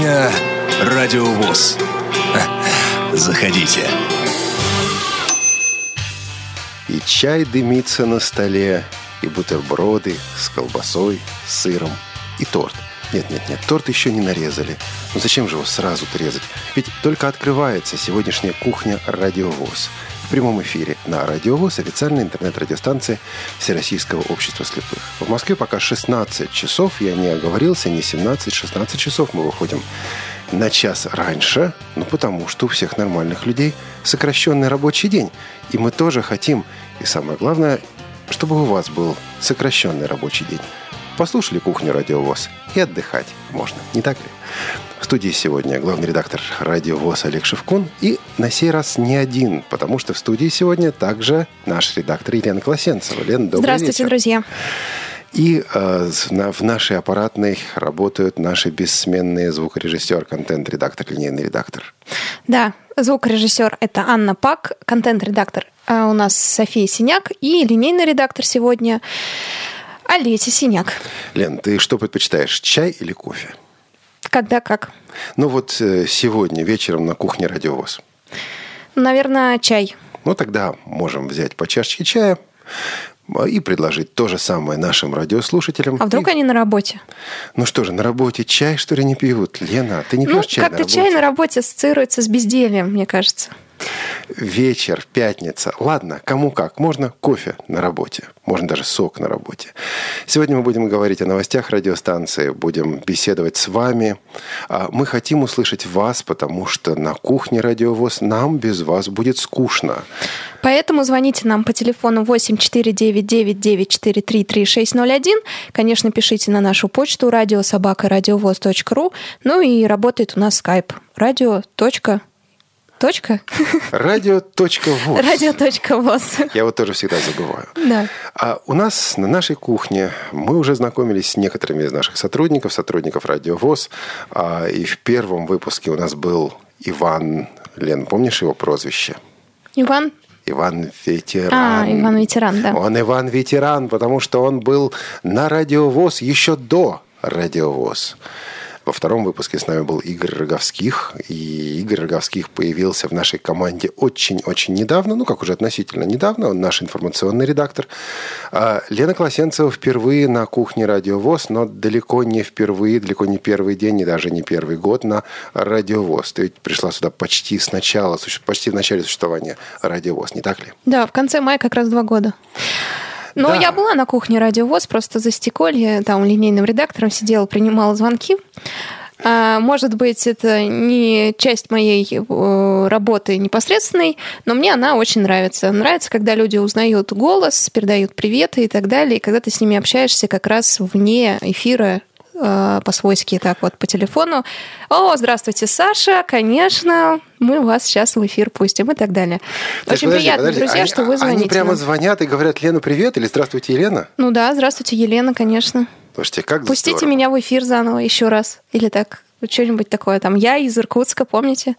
Кухня Радиовоз. Заходите. И чай дымится на столе, и бутерброды с колбасой, с сыром, и торт. Нет, нет, нет, торт еще не нарезали. Ну зачем же его сразу-то резать? Ведь только открывается сегодняшняя кухня «Радиовоз» в прямом эфире на «Радиовоз» официальной интернет-радиостанции Всероссийского общества слепых. В Москве пока 16 часов, я не оговорился, не 17, 16 часов мы выходим на час раньше, ну потому что у всех нормальных людей сокращенный рабочий день. И мы тоже хотим, и самое главное, чтобы у вас был сокращенный рабочий день. Послушали кухню Радио ВОЗ и отдыхать можно, не так ли? В студии сегодня главный редактор Радио ВОЗ Олег Шевкун. И на сей раз не один, потому что в студии сегодня также наш редактор Елена Колосенцева. Лена, добрый Здравствуйте, вечер. друзья. И э, в нашей аппаратной работают наши бессменные звукорежиссер, контент-редактор, линейный редактор. Да, звукорежиссер – это Анна Пак, контент-редактор а у нас София Синяк и линейный редактор сегодня Олеся Синяк. Лен, ты что предпочитаешь, чай или кофе? Когда как? Ну вот э, сегодня вечером на кухне Радиовоз. Наверное, чай. Ну тогда можем взять по чашечке чая а, и предложить то же самое нашим радиослушателям. А вдруг И- они на работе? Ну что же, на работе чай, что ли, не пьют? Лена, ты не Ну, пьешь чай на как-то чай на работе ассоциируется с бездельем, мне кажется. Вечер, пятница. Ладно, кому как. Можно кофе на работе. Можно даже сок на работе. Сегодня мы будем говорить о новостях радиостанции. Будем беседовать с вами. А, Мы хотим услышать вас, потому что на кухне радиовоз нам без вас будет скучно. Поэтому звоните нам по телефону 8499-943-3601. Конечно, пишите на нашу почту радиособакарадиовоз.ру. Ну и работает у нас скайп. Радио. Точка. Точка? Радио.воз. Радио.воз. Я вот тоже всегда забываю. Да. А у нас на нашей кухне мы уже знакомились с некоторыми из наших сотрудников, сотрудников Радиовоз. А, И в первом выпуске у нас был Иван. Лен, помнишь его прозвище? Иван? Иван Ветеран. А, Иван Ветеран, да. Он Иван Ветеран, потому что он был на Радиовоз еще до Радиовоз. Во втором выпуске с нами был Игорь Роговских. И Игорь Роговских появился в нашей команде очень-очень недавно. Ну, как уже относительно недавно. Он наш информационный редактор. А Лена Колосенцева впервые на кухне Радиовоз, но далеко не впервые, далеко не первый день и даже не первый год на Радиовоз. Ты ведь пришла сюда почти с начала, почти в начале существования Радиовоз, не так ли? Да, в конце мая как раз два года. Но Да. я была на кухне радиовоз, просто за стеколье, там линейным редактором сидела, принимала звонки. А, Может быть, это не часть моей э, работы непосредственной, но мне она очень нравится. Нравится, когда люди узнают голос, передают приветы и так далее, и когда ты с ними общаешься как раз вне эфира э, по-свойски так вот по телефону. О, здравствуйте, Саша, конечно, мы вас сейчас в эфир пустим и так далее. Так, Очень подожди, приятно, подожди. друзья, Они- что вы звоните. Они прямо звонят и говорят, Лена, привет, или здравствуйте, Елена. Ну да, здравствуйте, Елена, конечно. Слушайте, как Пустите здорово. меня в эфир заново еще раз. Или так, вот что-нибудь такое. Там я из Иркутска, помните?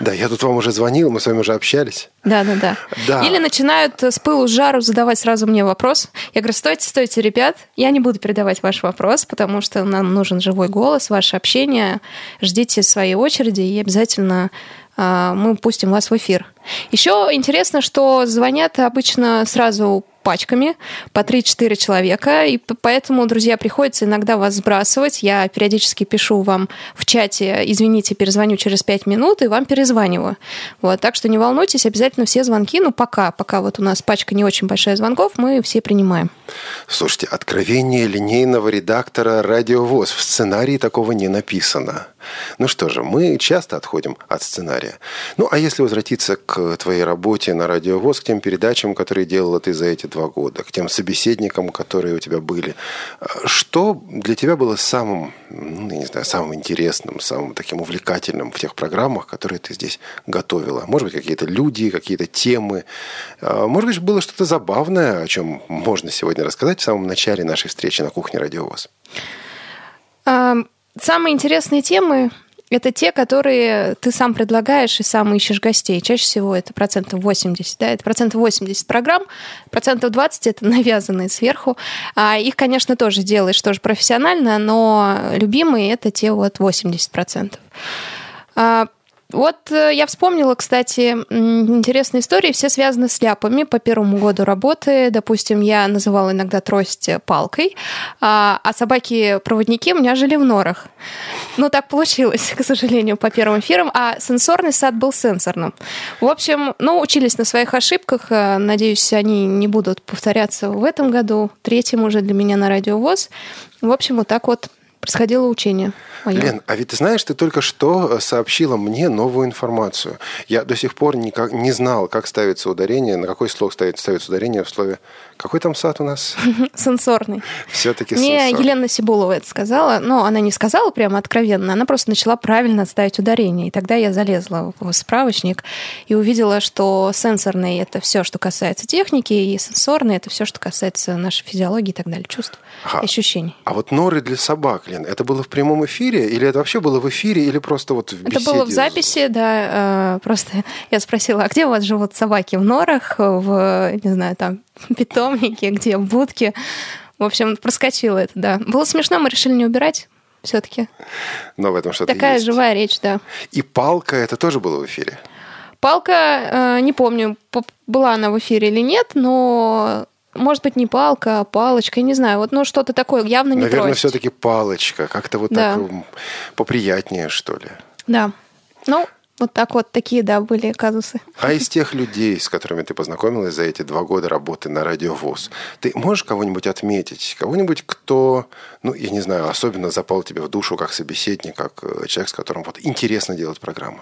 Да, я тут вам уже звонил, мы с вами уже общались. Да, да, да. Да. Или начинают с пылу с жару задавать сразу мне вопрос. Я говорю, стойте, стойте, ребят, я не буду передавать ваш вопрос, потому что нам нужен живой голос, ваше общение. Ждите своей очереди и обязательно а, мы пустим вас в эфир. Еще интересно, что звонят обычно сразу пачками по 3-4 человека, и поэтому, друзья, приходится иногда вас сбрасывать. Я периодически пишу вам в чате, извините, перезвоню через 5 минут, и вам перезваниваю. Вот, так что не волнуйтесь, обязательно все звонки, ну пока, пока вот у нас пачка не очень большая звонков, мы все принимаем. Слушайте, откровение линейного редактора «Радиовоз». В сценарии такого не написано. Ну что же, мы часто отходим от сценария. Ну, а если возвратиться к твоей работе на «Радиовоз», к тем передачам, которые делала ты за эти два года, к тем собеседникам, которые у тебя были, э, что для тебя было самым, ну, не знаю, самым интересным, самым таким увлекательным в тех программах, которые ты здесь готовила? Может быть, какие-то люди, какие-то темы? А, Может быть, было что-то забавное, о чем можно сегодня рассказать в самом начале нашей встречи на кухне «Радиовоз». А, Самые интересные темы это те, которые ты сам предлагаешь и сам ищешь гостей. Чаще всего это процентов 80, да, это процентов 80 программ, процентов 20 это навязанные сверху. А их, конечно, тоже делаешь тоже профессионально, но любимые это те вот 80 процентов. Вот э, я вспомнила, кстати, интересные истории, все связаны с ляпами по первому году работы. Допустим, я называла иногда трость палкой, а, а собаки-проводники у меня жили в норах. Ну, так получилось, к сожалению, по первым эфирам. А сенсорный сад был сенсорным. В общем, ну, учились на своих ошибках. Э, надеюсь, они не будут повторяться в этом году. Третьим уже для меня на радио ВОЗ. В общем, вот так вот происходило учение. Мое. Лен, а ведь ты знаешь, ты только что э, сообщила мне новую информацию. Я до сих пор никак не знал, как ставится ударение, на какой слог ставится, ставится ударение в слове какой там сад у нас? Сенсорный. Все-таки Мне Елена Сибулова это сказала, но она не сказала прямо откровенно, она просто начала правильно ставить ударение. И тогда я залезла в справочник и увидела, что сенсорный – это все, что касается техники, и сенсорный – это все, что касается нашей физиологии и так далее, чувств, ага. ощущений. А вот норы для собак, Лен, это было в прямом эфире или это вообще было в эфире или просто вот в беседе? Это было в записи, да. Э, просто я спросила, а где у вас живут собаки? В норах, в, не знаю, там, питомнике, где в будке. В общем, проскочило это, да. Было смешно, мы решили не убирать все-таки. Но в этом что-то Такая есть. живая речь, да. И палка, это тоже было в эфире? Палка, э, не помню, была она в эфире или нет, но может быть, не палка, а палочка, я не знаю, вот ну что-то такое, явно не Наверное, все-таки палочка, как-то вот да. так поприятнее, что ли. Да. Ну, вот так вот такие, да, были казусы. А из тех людей, с которыми ты познакомилась за эти два года работы на радиовоз, ты можешь кого-нибудь отметить? Кого-нибудь, кто, ну, я не знаю, особенно запал тебе в душу как собеседник, как э, человек, с которым вот интересно делать программы?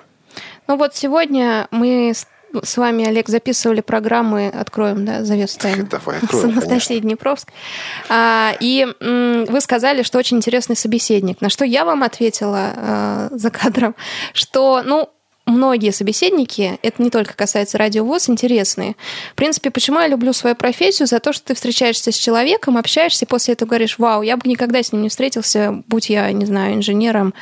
Ну вот сегодня мы с вами, Олег, записывали программы, откроем, да, завесу тайны. Давай, откроем, С Анастасией Днепровской. А, и м, вы сказали, что очень интересный собеседник. На что я вам ответила а, за кадром, что, ну, многие собеседники, это не только касается радиовоз, интересные. В принципе, почему я люблю свою профессию? За то, что ты встречаешься с человеком, общаешься, и после этого говоришь, вау, я бы никогда с ним не встретился, будь я, не знаю, инженером,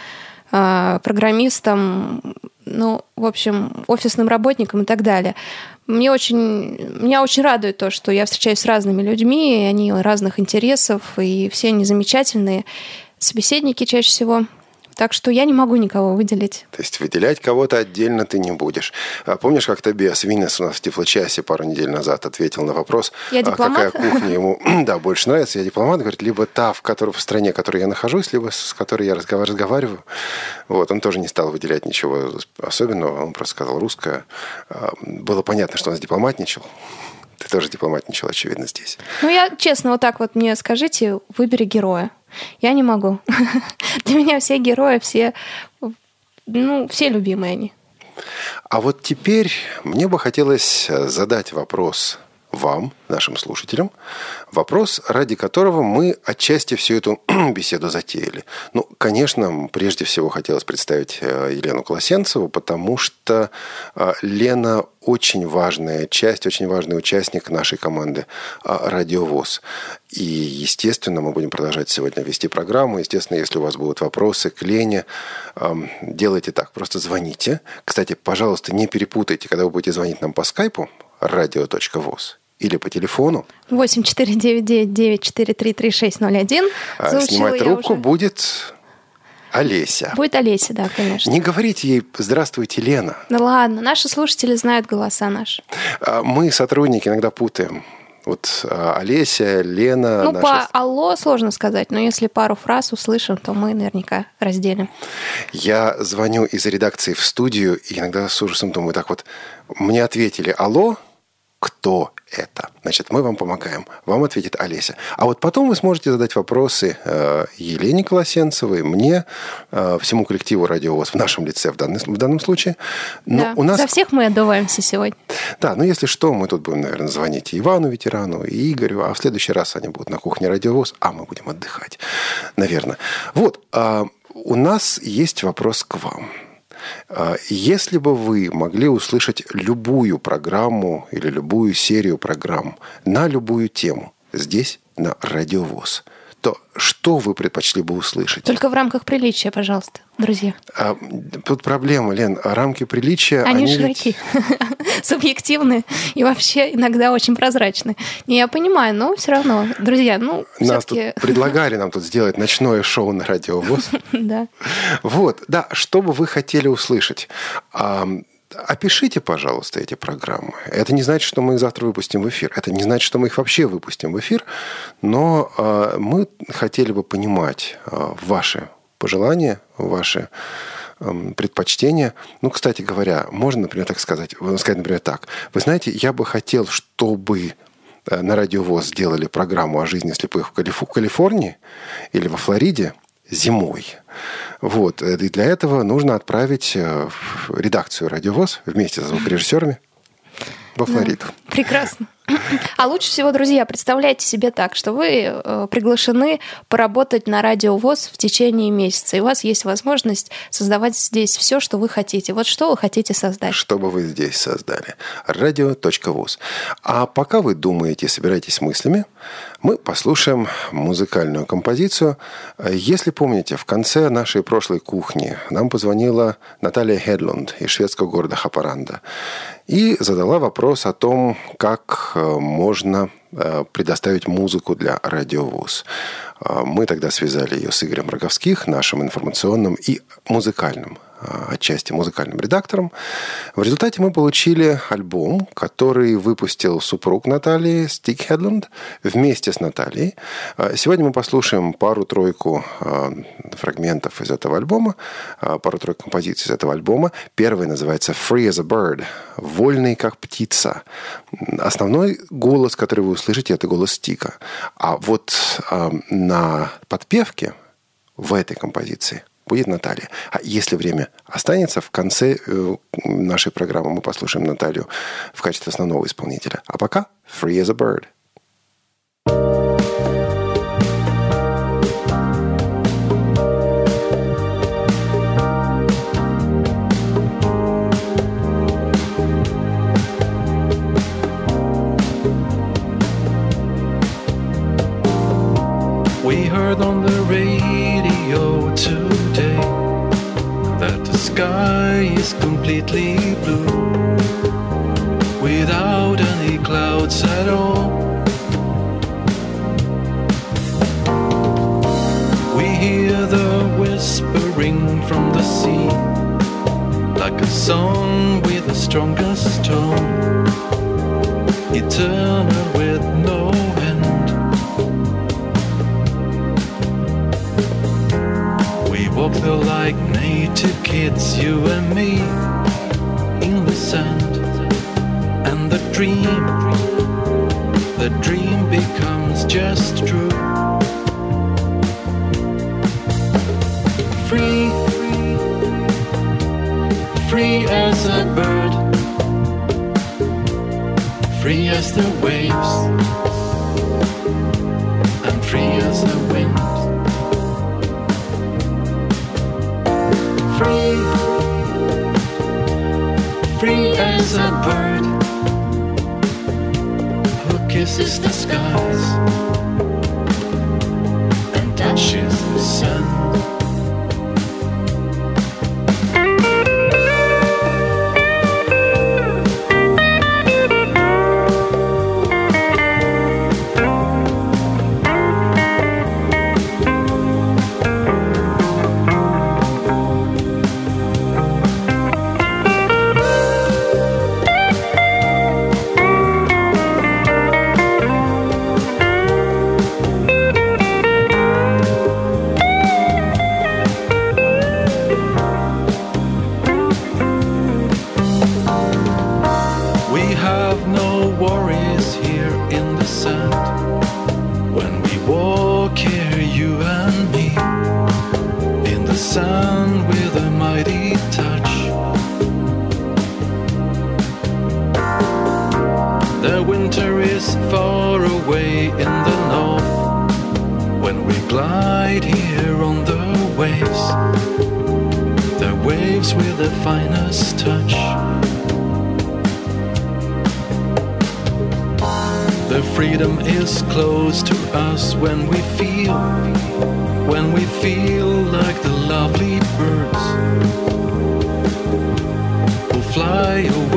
а, программистом, ну, в общем, офисным работником и так далее. Мне очень, меня очень радует то, что я встречаюсь с разными людьми, и они разных интересов, и все они замечательные. Собеседники чаще всего так что я не могу никого выделить. То есть выделять кого-то отдельно ты не будешь. А помнишь, как Тобиас Винес у нас в Тифлочасе пару недель назад ответил на вопрос, я а какая кухня ему да, больше нравится? Я дипломат, говорит, либо та, в, которой, в стране, в которой я нахожусь, либо с которой я разговариваю. Вот, он тоже не стал выделять ничего особенного, он просто сказал русская. А, было понятно, что он дипломатничал. Ты тоже дипломатничал, очевидно, здесь. Ну, я честно, вот так вот мне скажите, выбери героя. Я не могу. Для меня все герои, все, ну, все любимые они. А вот теперь мне бы хотелось задать вопрос вам, нашим слушателям, вопрос, ради которого мы отчасти всю эту беседу затеяли. Ну, конечно, прежде всего хотелось представить э, Елену Колосенцеву, потому что э, Лена очень важная часть, очень важный участник нашей команды э, «Радиовоз». И, естественно, мы будем продолжать сегодня вести программу. Естественно, если у вас будут вопросы к Лене, эм, делайте так, просто звоните. Кстати, пожалуйста, не перепутайте, когда вы будете звонить нам по скайпу, radio.voz или по телефону. 8499-943-3601. А снимать трубку уже... будет Олеся. Будет Олеся, да, конечно. Не говорите ей «Здравствуйте, Лена». Ну ладно, наши слушатели знают голоса наши. А, мы, сотрудники, иногда путаем. Вот а, Олеся, Лена. Ну, наша... по алло сложно сказать, но если пару фраз услышим, то мы наверняка разделим. Я звоню из редакции в студию и иногда с ужасом думаю, так вот, мне ответили алло, кто это. Значит, мы вам помогаем. Вам ответит Олеся. А вот потом вы сможете задать вопросы э, Елене Колосенцевой, мне, э, всему коллективу «Радиовоз» в нашем лице в, данный, в данном случае. Но да, у нас... За всех мы отдуваемся сегодня. Да, но если что, мы тут будем, наверное, звонить и Ивану ветерану, и Игорю, а в следующий раз они будут на кухне «Радиовоз», а мы будем отдыхать, наверное. Вот, э, у нас есть вопрос к вам. А, если бы вы могли услышать любую программу или любую серию программ на любую тему здесь, на Радиовоз, то что вы предпочли бы услышать? Только в рамках приличия, пожалуйста, друзья. А, тут проблема, Лен, рамки приличия... Они, они широки, субъективны и вообще иногда очень прозрачны. Не, я понимаю, но все равно, друзья, ну, Нас тут предлагали нам тут сделать ночное шоу на радио ВОЗ. Да. Вот, да, что бы вы хотели услышать? Опишите, пожалуйста, эти программы. Это не значит, что мы их завтра выпустим в эфир. Это не значит, что мы их вообще выпустим в эфир. Но э, мы хотели бы понимать э, ваши пожелания, ваши э, предпочтения. Ну, кстати говоря, можно, например, так сказать, сказать, например, так. Вы знаете, я бы хотел, чтобы на радиовоз сделали программу о жизни слепых в Калифорнии или во Флориде зимой. Вот. Э, и для этого нужно отправить э, редакцию «Радиовоз» вместе с звукорежиссерами во Флориду. Да, прекрасно. А лучше всего, друзья, представляйте себе так, что вы э, приглашены поработать на радио ВОЗ в течение месяца, и у вас есть возможность создавать здесь все, что вы хотите. Вот что вы хотите создать? Что бы вы здесь создали? Радио.ВОЗ. А пока вы думаете, собираетесь мыслями, мы послушаем музыкальную композицию. Если помните, в конце нашей прошлой кухни нам позвонила Наталья Хедлунд из шведского города Хапаранда и задала вопрос о том, как э, можно э, предоставить музыку для радиовуз. Э, мы тогда связали ее с Игорем Роговских, нашим информационным и музыкальным отчасти музыкальным редактором. В результате мы получили альбом, который выпустил супруг Натальи, Стик Хедланд, вместе с Натальей. А, сегодня мы послушаем пару-тройку а, фрагментов из этого альбома, пару-тройку композиций из этого альбома. Первый называется «Free as a Bird» – «Вольный как птица». Основной голос, который вы услышите, это голос Стика. А вот на подпевке в этой композиции – будет Наталья. А если время останется, в конце э, нашей программы мы послушаем Наталью в качестве основного исполнителя. А пока «Free as a Bird». We heard on the sky is completely blue without any clouds at all. We hear the whispering from the sea like a song with the strongest tone, eternal walk like native kids, you and me, in the sand. And the dream, the dream becomes just true. Free, free as a bird, free as the waves, faces disguise. Away.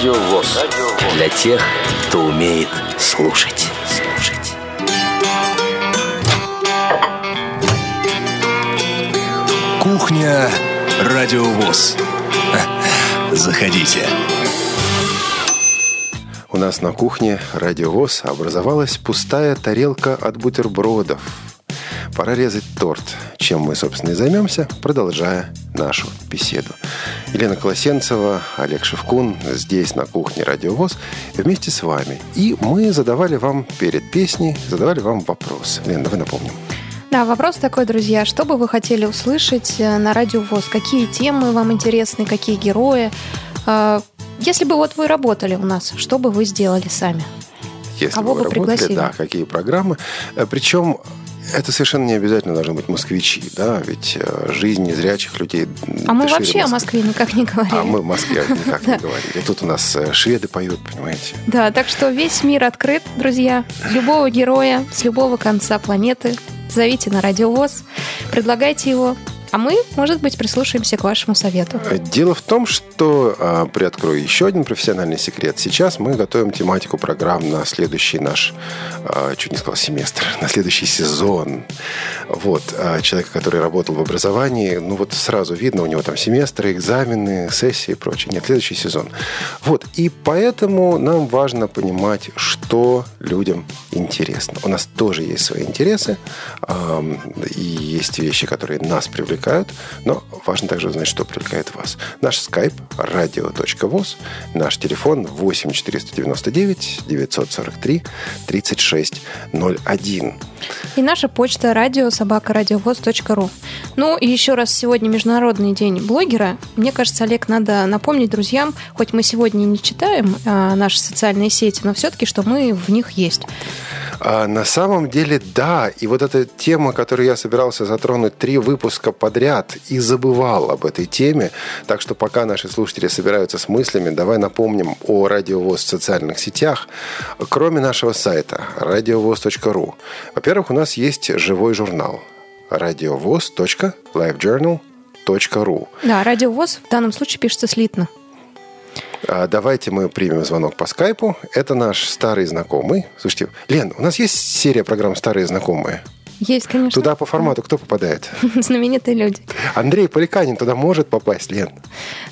Радио ВОЗ. Для тех, кто умеет слушать. Слушать. Кухня Радио ВОЗ. Заходите. У нас на кухне радиовоз образовалась пустая тарелка от бутербродов. Пора резать торт, чем мы, собственно, и займемся, продолжая нашу беседу. Елена Колосенцева, Олег Шевкун здесь, на кухне Радиовоз, вместе с вами. И мы задавали вам перед песней, задавали вам вопрос. Лена, давай напомним. Да, вопрос такой, друзья. Что бы вы хотели услышать э, на Радио ВОЗ? Какие темы вам интересны, какие герои? Э, Если бы вот вы работали у нас, что бы вы сделали сами? Если Кого вы бы работали, пригласили? да, какие программы. Э, Причем это совершенно не обязательно должны быть москвичи, да, ведь э, жизнь незрячих людей А мы вообще о Москвы. Москве никак не говорили. А мы в Москве никак не говорили. Тут у нас э, шведы поют, понимаете? Да, так что весь мир открыт, друзья. Любого героя с любого конца планеты зовите на радиовоз, предлагайте его, а мы, может быть, прислушаемся к вашему совету. Дело в том, что, а, приоткрою еще один профессиональный секрет, сейчас мы готовим тематику программ на следующий наш, а, чуть не сказал семестр, на следующий сезон. Вот, а, человека, который работал в образовании, ну вот сразу видно, у него там семестры, экзамены, сессии и прочее. Нет, следующий сезон. Вот, и поэтому нам важно понимать, что людям интересно. У нас тоже есть свои интересы, и есть вещи, которые нас привлекают, но важно также узнать, что привлекает вас. Наш скайп radio.voz, наш телефон 8 499 943 36 01. И наша почта радио собакарадиовоз.ру. Ну и еще раз, сегодня Международный день блогера. Мне кажется, Олег, надо напомнить друзьям, хоть мы сегодня не читаем а, наши социальные сети, но все-таки, что мы в них есть. А на самом деле, да. И вот эта тема, которую я собирался затронуть три выпуска подряд и забывал об этой теме. Так что пока наши слушатели собираются с мыслями, давай напомним о радиовоз в социальных сетях. Кроме нашего сайта радиовоз.ру. Во-первых, у нас есть живой журнал радиовоз.livejournal.ru Да, радиовоз в данном случае пишется слитно. А, Давайте мы примем звонок по скайпу. Это наш старый знакомый. Слушайте, Лен, у нас есть серия программ «Старые знакомые»? Есть, конечно. Туда по формату кто попадает? Знаменитые люди. Андрей Поликанин туда может попасть, Лен?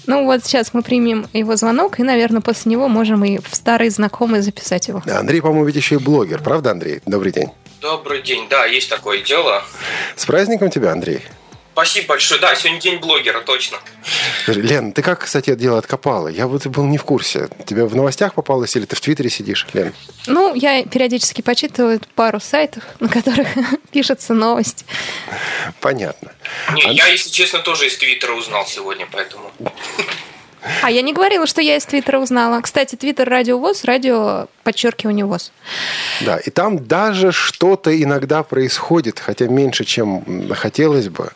Ну вот сейчас мы примем его звонок, и, наверное, после него можем и в старые знакомые записать его. Андрей, по-моему, ведь еще и блогер, правда, Андрей? Добрый день. Добрый день, да, есть такое дело. С праздником тебя, Андрей. Спасибо большое. Да, сегодня день блогера, точно. Лен, ты как, кстати, это дело откопала? Я вот был не в курсе. Тебе в новостях попалось или ты в Твиттере сидишь, Лен? Ну, я периодически почитываю пару сайтов, на которых пишется новость. Понятно. Не, Ан- я, если честно, тоже из Твиттера узнал сегодня, поэтому... А я не говорила, что я из Твиттера узнала. Кстати, Твиттер Радио ВОЗ, радио подчеркивание ВОЗ. Да, и там даже что-то иногда происходит, хотя меньше, чем хотелось бы.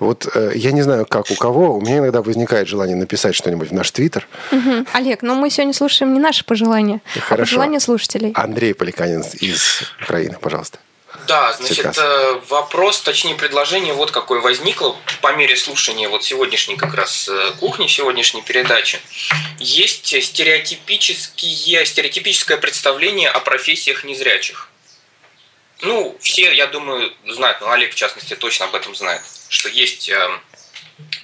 Вот э, я не знаю, как у кого, у меня иногда возникает желание написать что-нибудь в наш Твиттер. Мгм. Олег, но мы сегодня слушаем не наши пожелания, а Хорошо. пожелания слушателей. Андрей Поликанин из Украины, пожалуйста. Да, значит, Сейчас. э, вопрос, точнее, предложение вот какое возникло по мере слушания вот сегодняшней как раз э, кухни, сегодняшней передачи. Есть стереотипические, стереотипическое представление о профессиях незрячих. Ну, все, я думаю, знают, ну, Олег, в частности, точно об этом знает, что есть э,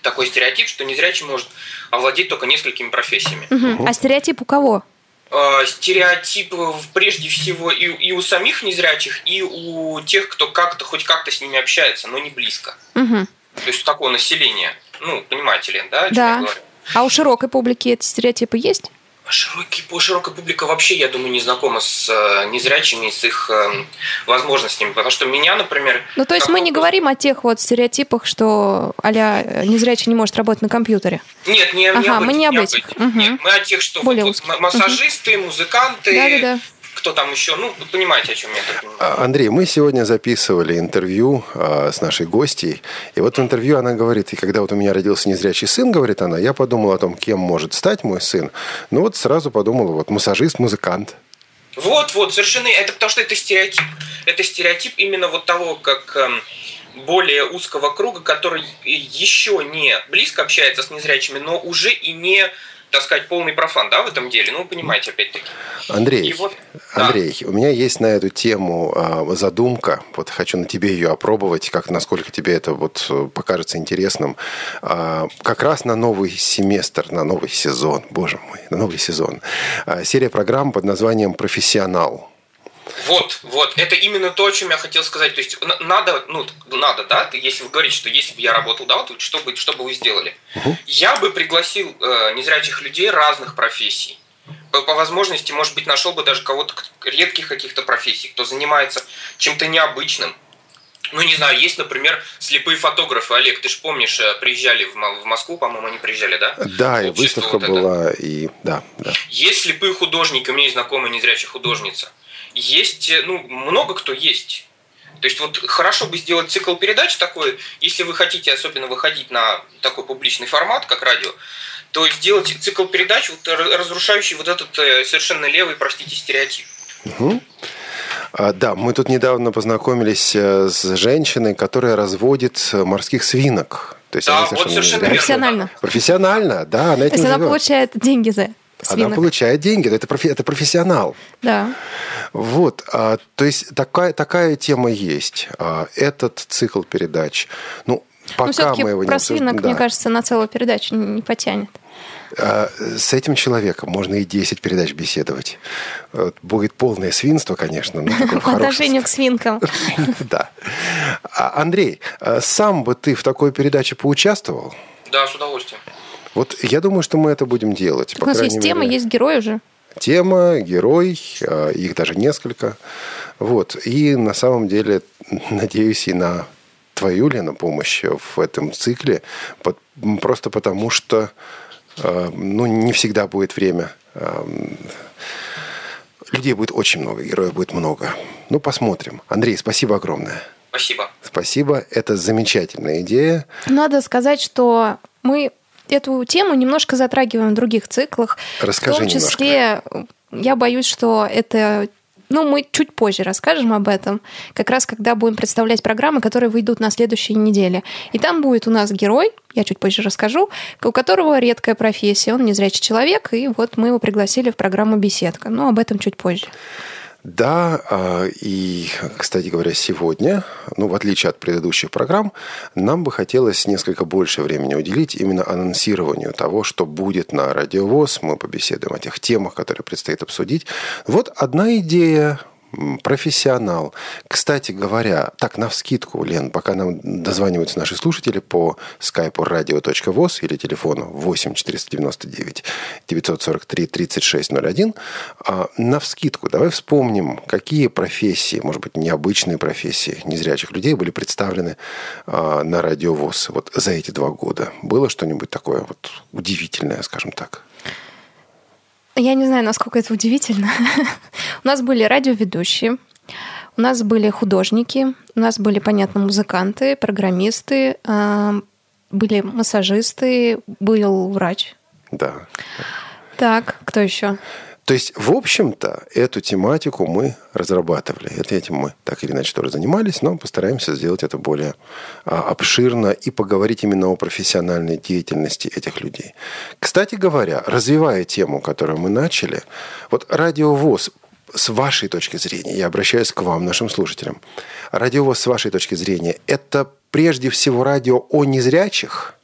такой стереотип, что незрячий может овладеть только несколькими профессиями. Мгм. А стереотип у кого? Э, стереотип э, прежде всего и, и у самих незрячих, и у тех, кто как-то хоть как-то с ними общается, но не близко. Мгм. То есть у такого населения. Ну, понимаете, Лен, да, Да. А у широкой публики эти стереотипы есть? Широкий, широкая публика вообще, я думаю, не знакома с э, незрячими, с их э, возможностями. Потому что меня, например... Ну, то есть мы не говорим о тех вот стереотипах, что а-ля э, незрячий не может работать на компьютере. Нет, не, не Ага, об мы этих, не об об этих. этих. Мгм. Нет, мы о тех, что Более вот, м- массажисты, музыканты, Да-да-да. Кто там еще, ну, вы понимаете, о чем я так понимаю. Андрей, мы сегодня записывали интервью а, с нашей гостьей, и вот в интервью она говорит, и когда вот у меня родился незрячий сын, говорит она, я подумала о том, кем может стать мой сын, ну вот сразу подумала, вот массажист, музыкант. Вот, вот, совершенно. Это потому что это стереотип. Это стереотип именно вот того, как эм, более узкого круга, который еще не близко общается с незрячими, но уже и не, так сказать, полный профан, да, в этом деле. Ну, вы понимаете, опять-таки. Андрей, И вот, да. Андрей, у меня есть на эту тему а, задумка. Вот хочу на тебе ее опробовать, как насколько тебе это вот э, покажется интересным. А, как раз на новый семестр, на новый сезон, боже мой, на новый сезон. А, серия программ под названием «Профессионал». Вот, вот, это именно то, о чем я хотел сказать. То есть на- надо, ну, надо, да, если вы говорите, что если бы я работал, да, вот что бы, что бы вы сделали? Я бы пригласил э, незрячих людей разных профессий. По, по возможности, может быть, нашел бы даже кого-то редких каких-то профессий, кто занимается чем-то необычным. Ну, не знаю, есть, например, слепые фотографы. Олег, ты же помнишь, э, приезжали в, Мо- в Москву, по-моему, они приезжали, да? Да, и выставка вот была, и да, да. Есть слепые художники, у меня есть знакомая незрячая художница. Есть, э, ну, много кто есть. То есть вот хорошо бы сделать цикл передач такой, если вы хотите особенно выходить на такой публичный формат, как радио, то сделать цикл передач, вот, разрушающий вот этот э, совершенно левый, простите, стереотип. А, да, мы тут недавно познакомились э, с женщиной, которая разводит морских свинок. То есть Да, она вот совершенно совершенно незрячая. Профессионально. Профессионально, да, она То есть она живет. получает деньги за Она свинок. получает деньги, это, профи- это профессионал. Да. Вот, а, то есть такая, такая тема есть. А, этот цикл передач, ну, пока Но все-таки мы его не про обсужд- свинок, да. мне кажется, на целую передачу не не потянет. А, С этим человеком можно и 10 передач беседовать. Вот, Будет полное свинство, конечно. но По отношению к свинкам. Да. А, Андрей, а сам бы ты в такой передаче поучаствовал? Да, с удовольствием. Вот я думаю, что мы это будем делать. У нас есть тема, есть герой уже. Тема, герой, а, их даже несколько. Вот. И на самом деле, надеюсь, и на твою, Лена, помощь в этом цикле. Просто потому, что а, ну, не всегда будет время. А, Людей будет очень много, героев будет много. Ну, посмотрим. Андрей, спасибо огромное. Спасибо. Спасибо, это замечательная идея. Надо сказать, что мы эту тему немножко затрагиваем в других циклах. Расскажи В том числе, я боюсь, что это... Ну, мы чуть позже расскажем об этом, как раз когда будем представлять программы, которые выйдут на следующей неделе. И там будет у нас герой, я чуть позже расскажу, у которого редкая профессия, он незрячий человек, и вот мы его пригласили в программу «Беседка». Но об этом чуть позже. Да, а, и, кстати говоря, сегодня, ну, в отличие от предыдущих программ, нам бы хотелось несколько больше времени уделить именно анонсированию того, что будет на Радиовоз. Мы побеседуем о тех темах, которые предстоит обсудить. Вот одна идея профессионал. Кстати говоря, так, на вскидку, Лен, пока нам дозваниваются наши слушатели по скайпу radio.voz или телефону 8 499 943 3601, на вскидку давай вспомним, какие профессии, может быть, необычные профессии незрячих людей были представлены а, на радиовоз вот за эти два года. Было что-нибудь такое вот удивительное, скажем так? Я не знаю, насколько это удивительно. у нас были радиоведущие, у нас были художники, у нас были, понятно, музыканты, программисты, а, были массажисты, был врач. Да. Так, кто еще? То есть, в общем-то, эту тематику мы разрабатывали. Это этим мы так или иначе тоже занимались, но постараемся сделать это более а, обширно и поговорить именно о профессиональной деятельности этих людей. Кстати говоря, развивая тему, которую мы начали, вот радиовоз с вашей точки зрения, я обращаюсь к вам, нашим слушателям, радиовоз с вашей точки зрения, это прежде всего радио о незрячих –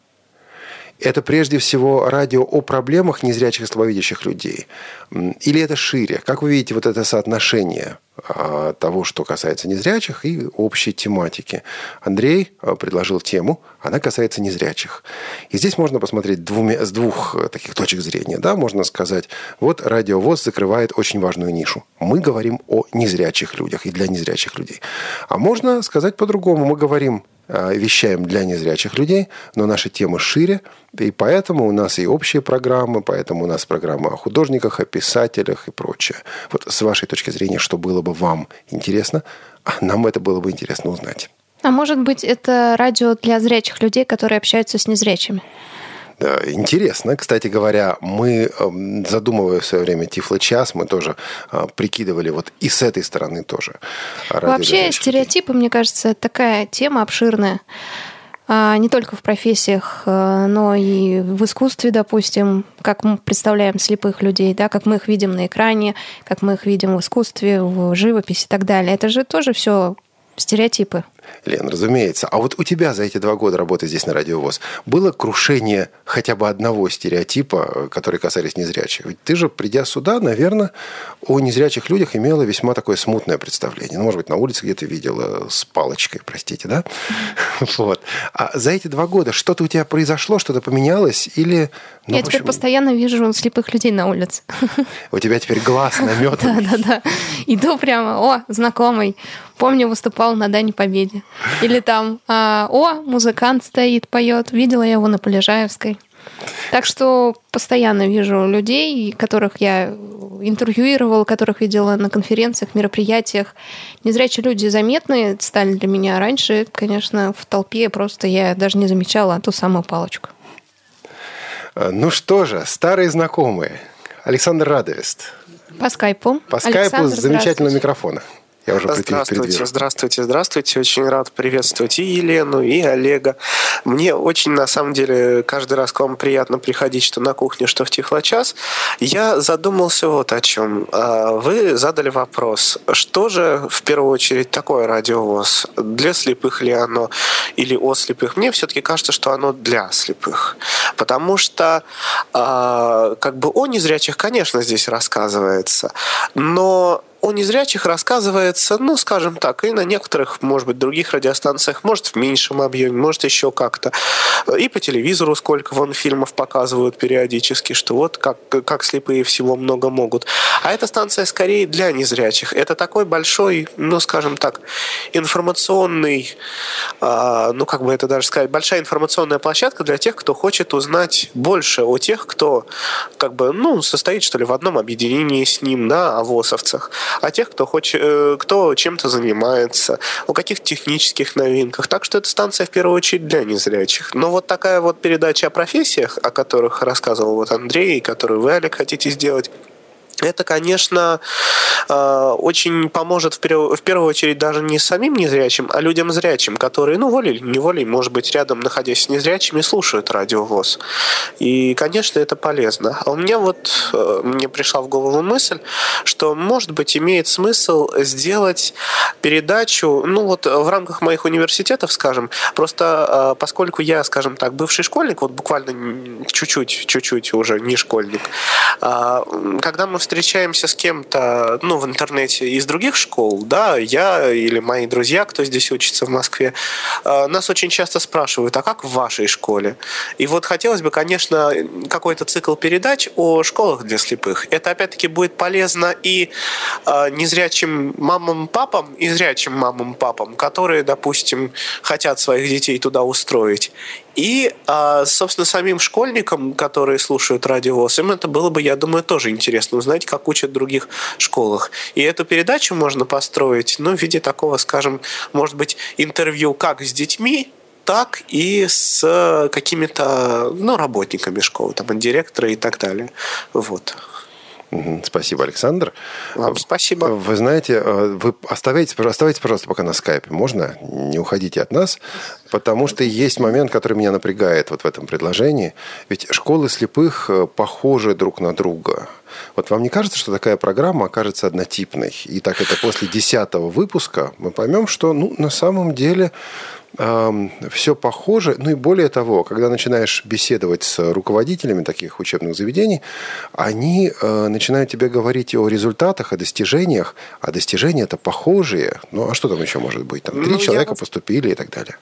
это прежде всего радио о проблемах незрячих и слабовидящих людей? Или это шире? Как вы видите вот это соотношение а, того, что касается незрячих и общей тематики? Андрей а, предложил тему, она касается незрячих. И здесь можно посмотреть двумя, с двух э, таких точек зрения. Да? Можно сказать, вот радиовоз закрывает очень важную нишу. Мы говорим о незрячих людях и для незрячих людей. А можно сказать по-другому. Мы говорим вещаем для незрячих людей, но наши темы шире, и поэтому у нас и общие программы, поэтому у нас программы о художниках, о писателях и прочее. Вот с вашей точки зрения, что было бы вам интересно, а нам это было бы интересно узнать. А может быть, это радио для зрячих людей, которые общаются с незрячими? Интересно. Кстати говоря, мы, эм, задумывая в свое время Тифло-час, мы тоже э, прикидывали вот и с этой стороны тоже. Вообще стереотипы, мне кажется, такая тема обширная. А, не только в профессиях, э, но и в искусстве, допустим, как мы представляем слепых людей, да, как мы их видим на экране, как мы их видим в искусстве, в живописи и так далее. Это же тоже все стереотипы. Лен, разумеется. А вот у тебя за эти два года работы здесь на Радиовоз было крушение хотя бы одного стереотипа, который касались незрячих? Ведь ты же, придя сюда, наверное, о незрячих людях имела весьма такое смутное представление. Ну, может быть, на улице где-то видела с палочкой, простите, да? Вот. А за эти два года что-то у тебя произошло, что-то поменялось? Или... Ну, Я теперь постоянно вижу слепых людей на улице. У тебя теперь глаз наметан. Да-да-да. Иду прямо, о, знакомый. Помню, выступал на Дане Победе. Или там, а, о, музыкант стоит, поет. Видела я его на Полежаевской. Так что постоянно вижу людей, которых я интервьюировала, которых видела на конференциях, мероприятиях. Незрячие люди заметные стали для меня. Раньше, конечно, в толпе просто я даже не замечала ту самую палочку. А, ну что же, старые знакомые. Александр Радовест. По скайпу. По скайпу Александр, с замечательного микрофона. Я уже здравствуйте, здравствуйте, здравствуйте. Очень рад приветствовать и Елену, и Олега. Мне очень, на самом деле, каждый раз к вам приятно приходить, что на кухне, что в Тифлочас. Я задумался вот о чем. А, вы задали вопрос, что же в первую очередь такое радиовоз? Для слепых ли оно или о слепых? Мне все-таки кажется, что оно для слепых. Потому что а, как бы о незрячих, конечно, здесь рассказывается, но о незрячих рассказывается, ну, скажем так, и на некоторых, может быть, других радиостанциях, может, в меньшем объеме, может, еще как-то. И по телевизору сколько вон фильмов показывают периодически, что вот как, как слепые всего много могут. А эта станция скорее для незрячих. Это такой большой, ну, скажем так, информационный, э, ну, как бы это даже сказать, большая информационная площадка для тех, кто хочет узнать больше о тех, кто, как бы, ну, состоит, что ли, в одном объединении с ним, да, о ВОСовцах а тех, кто, хочет, э, кто чем-то занимается, о каких технических новинках. Так что эта станция в первую очередь для незрячих. Но вот такая вот передача о профессиях, о которых рассказывал вот Андрей, и которую вы, Олег, хотите сделать, это, конечно, э, очень поможет в первую очередь даже не самим незрячим, а людям зрячим, которые, ну, волей или неволей, может быть, рядом, находясь с незрячими, слушают радиовоз. И, конечно, это полезно. А у меня вот, э, мне пришла в голову мысль, что, может быть, имеет смысл сделать передачу, ну, вот в рамках моих университетов, скажем, просто э, поскольку я, скажем так, бывший школьник, вот буквально чуть-чуть, чуть-чуть уже не школьник, когда мы встречаемся с кем-то, ну, в интернете из других школ, да, я или мои друзья, кто здесь учится в Москве, э, нас очень часто спрашивают, а как в вашей школе? И вот хотелось бы, конечно, какой-то цикл передач о школах для слепых. Это, опять-таки, будет полезно и э, незрячим мамам, папам, и зрячим мамам, папам, которые, допустим, хотят своих детей туда устроить. И, а, собственно, самим школьникам, которые слушают радиовоз, им это было бы, я думаю, тоже интересно узнать, как учат в других школах. И эту передачу можно построить, ну, в виде такого, скажем, может быть, интервью как с детьми, так и с какими-то, ну, работниками школы, там, директора и так далее. Вот. Спасибо, Александр. Вам спасибо. Вы знаете, э, вы оставайтесь, оставайтесь, пожалуйста, пока на скайпе. Можно? Не уходите от нас. Потому что есть момент, который меня напрягает вот в этом предложении. Ведь школы слепых э, похожи друг на друга. Вот вам не кажется, что такая программа окажется однотипной? И так это после десятого выпуска мы поймем, что ну, на самом деле все похоже. Ну и более того, когда начинаешь беседовать с руководителями таких учебных заведений, они э, начинают тебе говорить о результатах, о достижениях, а достижения это похожие. Ну а что там еще может быть? Там три ну, человека я... поступили и так далее.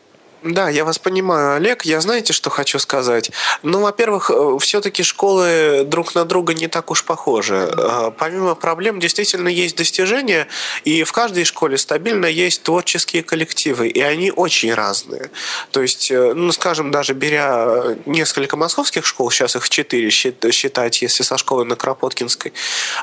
Да, я вас понимаю, Олег. Я знаете, что хочу сказать? Ну, во-первых, э, все-таки школы друг на друга не так уж похожи. Э, помимо проблем, действительно есть достижения, и в каждой школе стабильно есть творческие коллективы, и они очень разные. То есть, э, ну, скажем, даже беря несколько московских школ, сейчас их четыре считать, если со школы на Кропоткинской,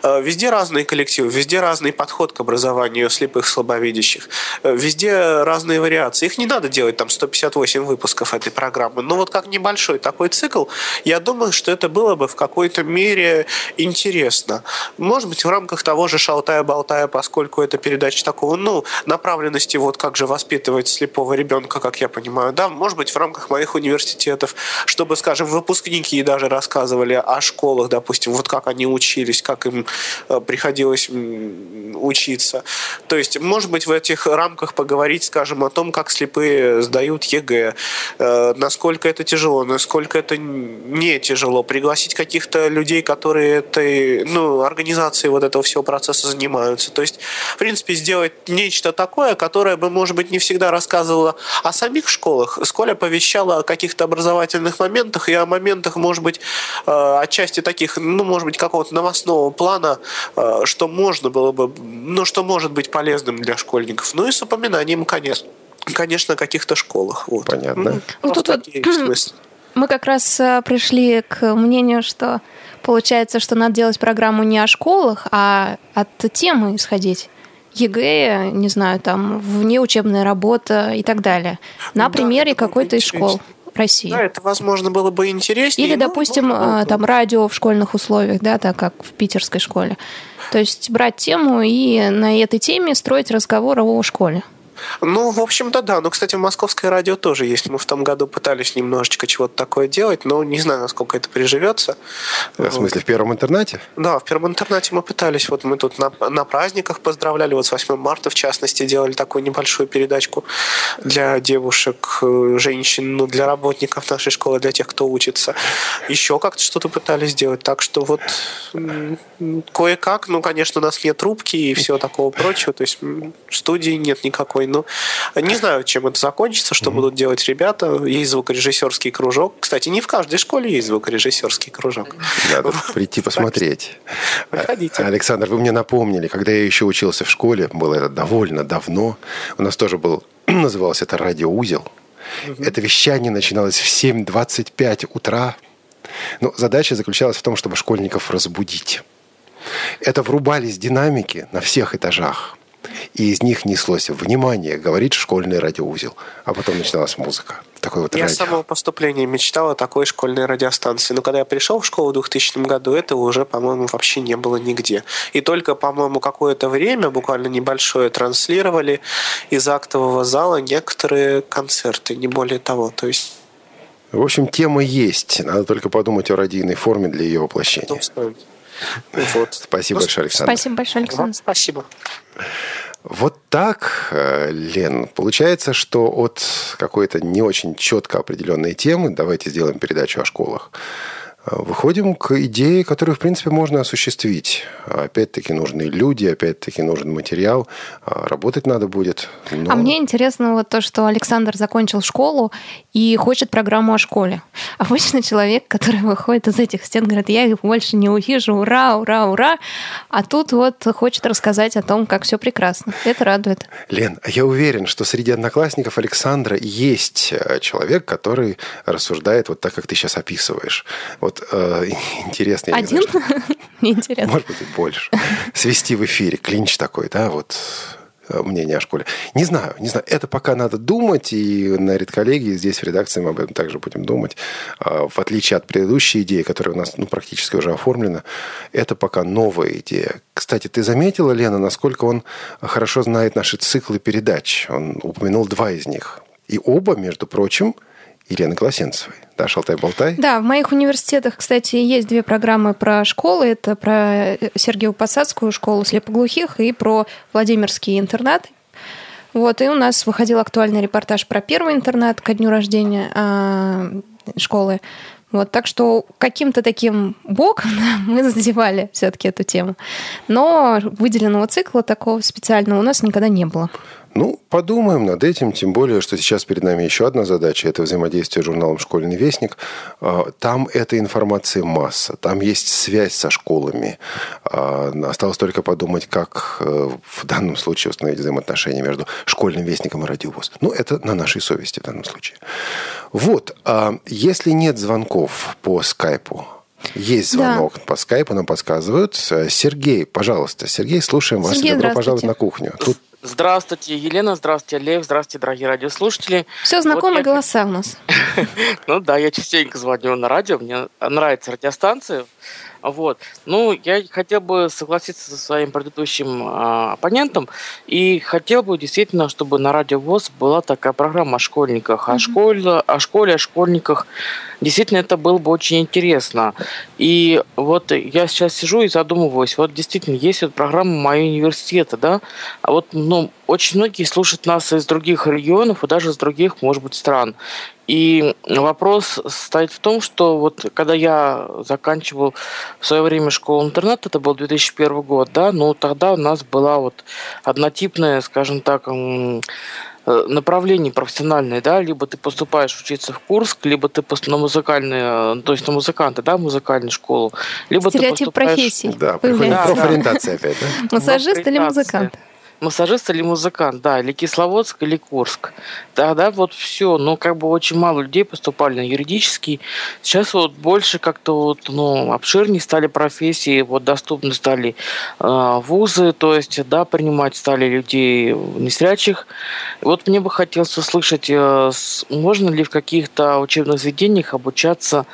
везде разные коллективы, везде разный подход к образованию слепых, слабовидящих, везде разные вариации. Их не надо делать там 100 158 выпусков этой программы. Но вот как небольшой такой цикл, я думаю, что это было бы в какой-то мере интересно. Может быть, в рамках того же «Шалтая-болтая», поскольку это передача такого, ну, направленности, вот как же воспитывать слепого ребенка, как я понимаю, да, может быть, в рамках моих университетов, чтобы, скажем, выпускники даже рассказывали о школах, допустим, вот как они учились, как им э, приходилось учиться. То есть, может быть, в этих рамках поговорить, скажем, о том, как слепые сдают сдают ЕГЭ, насколько это тяжело, насколько это не тяжело, пригласить каких-то людей, которые этой, ну, организацией вот этого всего процесса занимаются. То есть, в принципе, сделать нечто такое, которое бы, может быть, не всегда рассказывало о самих школах, сколь оповещало о каких-то образовательных моментах и о моментах, может быть, э, отчасти таких, ну, может быть, какого-то новостного плана, э, что можно было бы, ну, что может быть полезным для школьников. Ну и с упоминанием, конечно конечно, каких-то школах. Вот. Понятно. Ну, тут вот мы как раз э, пришли к мнению, что получается, что надо делать программу не о школах, а от темы исходить. ЕГЭ, не знаю, там, внеучебная работа и так далее. На да, примере какой-то из школ. России. Да, это, возможно, было бы интереснее. Или, допустим, ну, там радио в школьных условиях, да, так как в питерской школе. То есть брать тему и на этой теме строить разговор о школе. Ну, в общем-то, да. Но, кстати, московское радио тоже есть. Мы в том году пытались немножечко чего-то такое делать, но не знаю, насколько это приживется. В смысле, в первом интернате? Да, в первом интернате мы пытались. Вот мы тут на, на праздниках поздравляли. Вот с 8 марта, в частности, делали такую небольшую передачку для девушек, э, женщин, ну, для работников нашей школы, для тех, кто учится. Еще как-то что-то пытались сделать. Так что вот кое-как, ну, конечно, у нас нет трубки и всего такого прочего. То есть студии нет никакой ну, не знаю, чем это закончится, что mm-hmm. будут делать ребята. Есть звукорежиссерский кружок. Кстати, не в каждой школе есть звукорежиссерский кружок. Надо прийти посмотреть. Приходите. Александр, вы мне напомнили, когда я еще учился в школе, было это довольно давно, у нас тоже был, назывался это радиоузел. Угу. Это вещание начиналось в 7.25 утра. Но задача заключалась в том, чтобы школьников разбудить. Это врубались динамики на всех этажах. И из них неслось «Внимание!» говорит школьный радиоузел. А потом начиналась музыка. Такой вот я радио. с самого поступления мечтал о такой школьной радиостанции. Но когда я пришел в школу в 2000 году, этого уже, по-моему, вообще не было нигде. И только, по-моему, какое-то время, буквально небольшое, транслировали из актового зала некоторые концерты, не более того. То есть в общем, тема есть. Надо только подумать о радийной форме для ее воплощения. Вот. Спасибо ну, большое, Александр. Спасибо большое, Александр. спасибо. Вот так, э, Лен, получается, что от какой-то не очень четко определенной темы, давайте сделаем передачу о школах, выходим к идее, которую, в принципе, можно осуществить. Опять-таки нужны люди, опять-таки нужен материал. А работать надо будет. Но... А мне интересно вот то, что Александр закончил школу и хочет программу о школе. Обычно человек, который выходит из этих стен, говорит, я их больше не увижу, ура, ура, ура. А тут вот хочет рассказать о том, как все прекрасно. Это радует. Лен, а я уверен, что среди одноклассников Александра есть э, человек, который рассуждает вот так, как ты сейчас описываешь. Вот вот э, интересно. Один? Неинтересно. Может быть, и больше. Свести в эфире. Клинч такой, да, вот э, мнение о школе. Не знаю, не знаю. Это пока надо думать, и на редколлегии здесь в редакции мы об этом также будем думать. А, в отличие от предыдущей идеи, которая у нас ну, практически уже оформлена, это пока новая идея. Кстати, ты заметила, Лена, насколько он хорошо знает наши циклы передач? Он упомянул два из них. И оба, между прочим, Елены Колосенцевой. Да, «Шалтай-болтай». Да, в моих университетах, кстати, есть две программы про школы. Это про Сергею Посадскую школу слепоглухих и про Владимирский интернат. Вот, и у нас выходил актуальный репортаж про первый интернат ко дню рождения э, школы. Вот, так что каким-то таким боком мы задевали все-таки эту тему. Но выделенного цикла такого специального у нас никогда не было. Ну, подумаем над этим, тем более, что сейчас перед нами еще одна задача – это взаимодействие с журналом «Школьный вестник». А, там этой информации масса, там есть связь со школами. А, осталось только подумать, как э, в данном случае установить взаимоотношения между «Школьным вестником» и «Радиовоз». Ну, это на нашей совести в данном случае. Вот, а если нет звонков по скайпу, есть звонок да. по скайпу, нам подсказывают. Сергей, пожалуйста. Сергей, слушаем вас. Сергей, Добро пожаловать на кухню. Тут Здравствуйте, Елена, здравствуйте, Олег, здравствуйте, дорогие радиослушатели. Все знакомые вот голоса у нас. ну да, я частенько звоню на радио, мне нравится радиостанция. Вот. Ну, я хотел бы согласиться со своим предыдущим э, оппонентом и хотел бы действительно, чтобы на Радио ВОЗ была такая программа о школьниках, mm-hmm. о школе, о школе, о школьниках. Действительно, это было бы очень интересно. И вот я сейчас сижу и задумываюсь, вот действительно, есть вот программа моего университета, да, а вот, ну, очень многие слушают нас из других регионов и даже из других, может быть, стран. И вопрос стоит в том, что вот когда я заканчивал в свое время школу-интернат, это был 2001 год, да, ну тогда у нас была вот однотипная, скажем так, э, направление профессиональное, да, либо ты поступаешь учиться в Курск, либо ты на музыкальную, э, то есть на музыканта, да, музыкальную школу, либо Стереотип ты поступаешь... профессии. Да, профориентация опять, да? Массажист или музыкант? Массажист или музыкант, да, или Кисловодск, или Курск. Тогда вот все, но как бы очень мало людей поступали на юридический. Сейчас вот больше как-то вот, ну, обширнее стали профессии, вот доступны стали э, вузы, то есть, да, принимать стали людей незрячих. Вот мне бы хотелось услышать, э, можно ли в каких-то учебных заведениях обучаться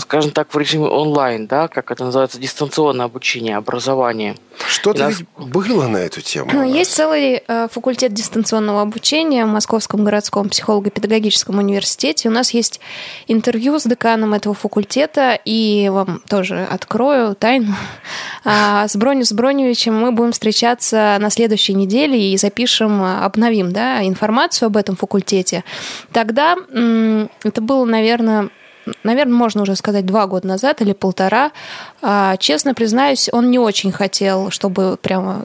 скажем так, в режиме онлайн, да, как это называется, дистанционное обучение, образование. Что-то нас... было на эту тему. Ну, есть целый э, факультет дистанционного обучения в Московском городском психолого-педагогическом университете. У нас есть интервью с деканом этого факультета, и вам тоже открою тайну. А, с Броню с Броневичем мы будем встречаться на следующей неделе и запишем, обновим да, информацию об этом факультете. Тогда это было, наверное, наверное, можно уже сказать, два года назад или полтора. А, честно признаюсь, он не очень хотел, чтобы прямо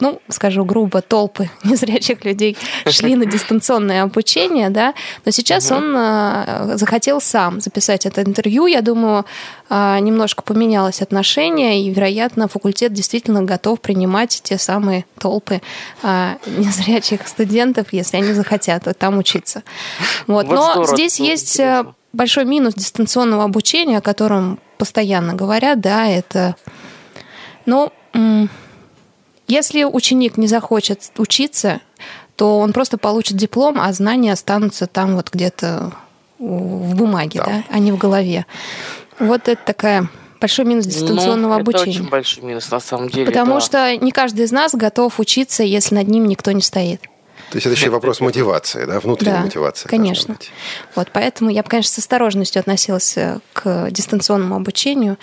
ну, скажу грубо, толпы незрячих людей шли на дистанционное обучение, да, но сейчас он э, захотел сам записать это интервью. Я думаю, э, немножко поменялось отношение, и, вероятно, факультет действительно готов принимать те самые толпы э, незрячих студентов, если они захотят там учиться. Вот. вот но здорово, здесь есть интересно большой минус дистанционного обучения, о котором постоянно говорят, да, это, ну, Если ученик не захочет учиться, то он просто получит диплом, а знания останутся там вот где-то в бумаге, да, да а не в голове. Вот это такая большой минус ну, дистанционного ну, обучения. Это очень большой минус на самом деле. Потому да. что не каждый из нас готов учиться, если над ним никто не стоит. То есть это еще вопрос мотивации, да, внутренней да, мотивации. Конечно. Вот, поэтому я бы, конечно, с осторожностью относилась к дистанционному обучению.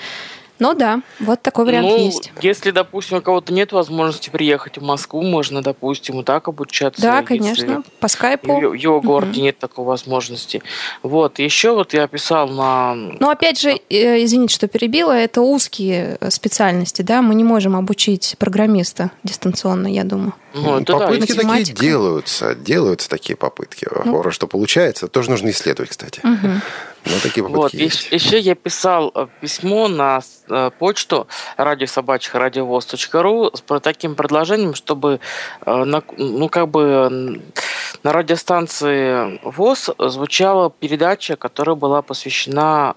Ну да, вот такой вариант ну, есть. Если, допустим, у кого-то нет возможности приехать в Москву, можно, допустим, и так обучаться. Да, конечно, по скайпу. В его городе угу. нет такой возможности. Вот, еще вот я писал на... Ну, опять же, э, извините, что перебила, это узкие специальности, да, мы не можем обучить программиста дистанционно, я думаю. Ну, попытки да, такие делаются, делаются такие попытки. Ну. Что получается, тоже нужно исследовать, кстати. Угу. Но такие попытки вот, есть. Еще я писал э, письмо на э, почту радиособачка.радиовоз.ру с таким предложением, чтобы э, ну, как бы на радиостанции ВОЗ звучала передача, которая была посвящена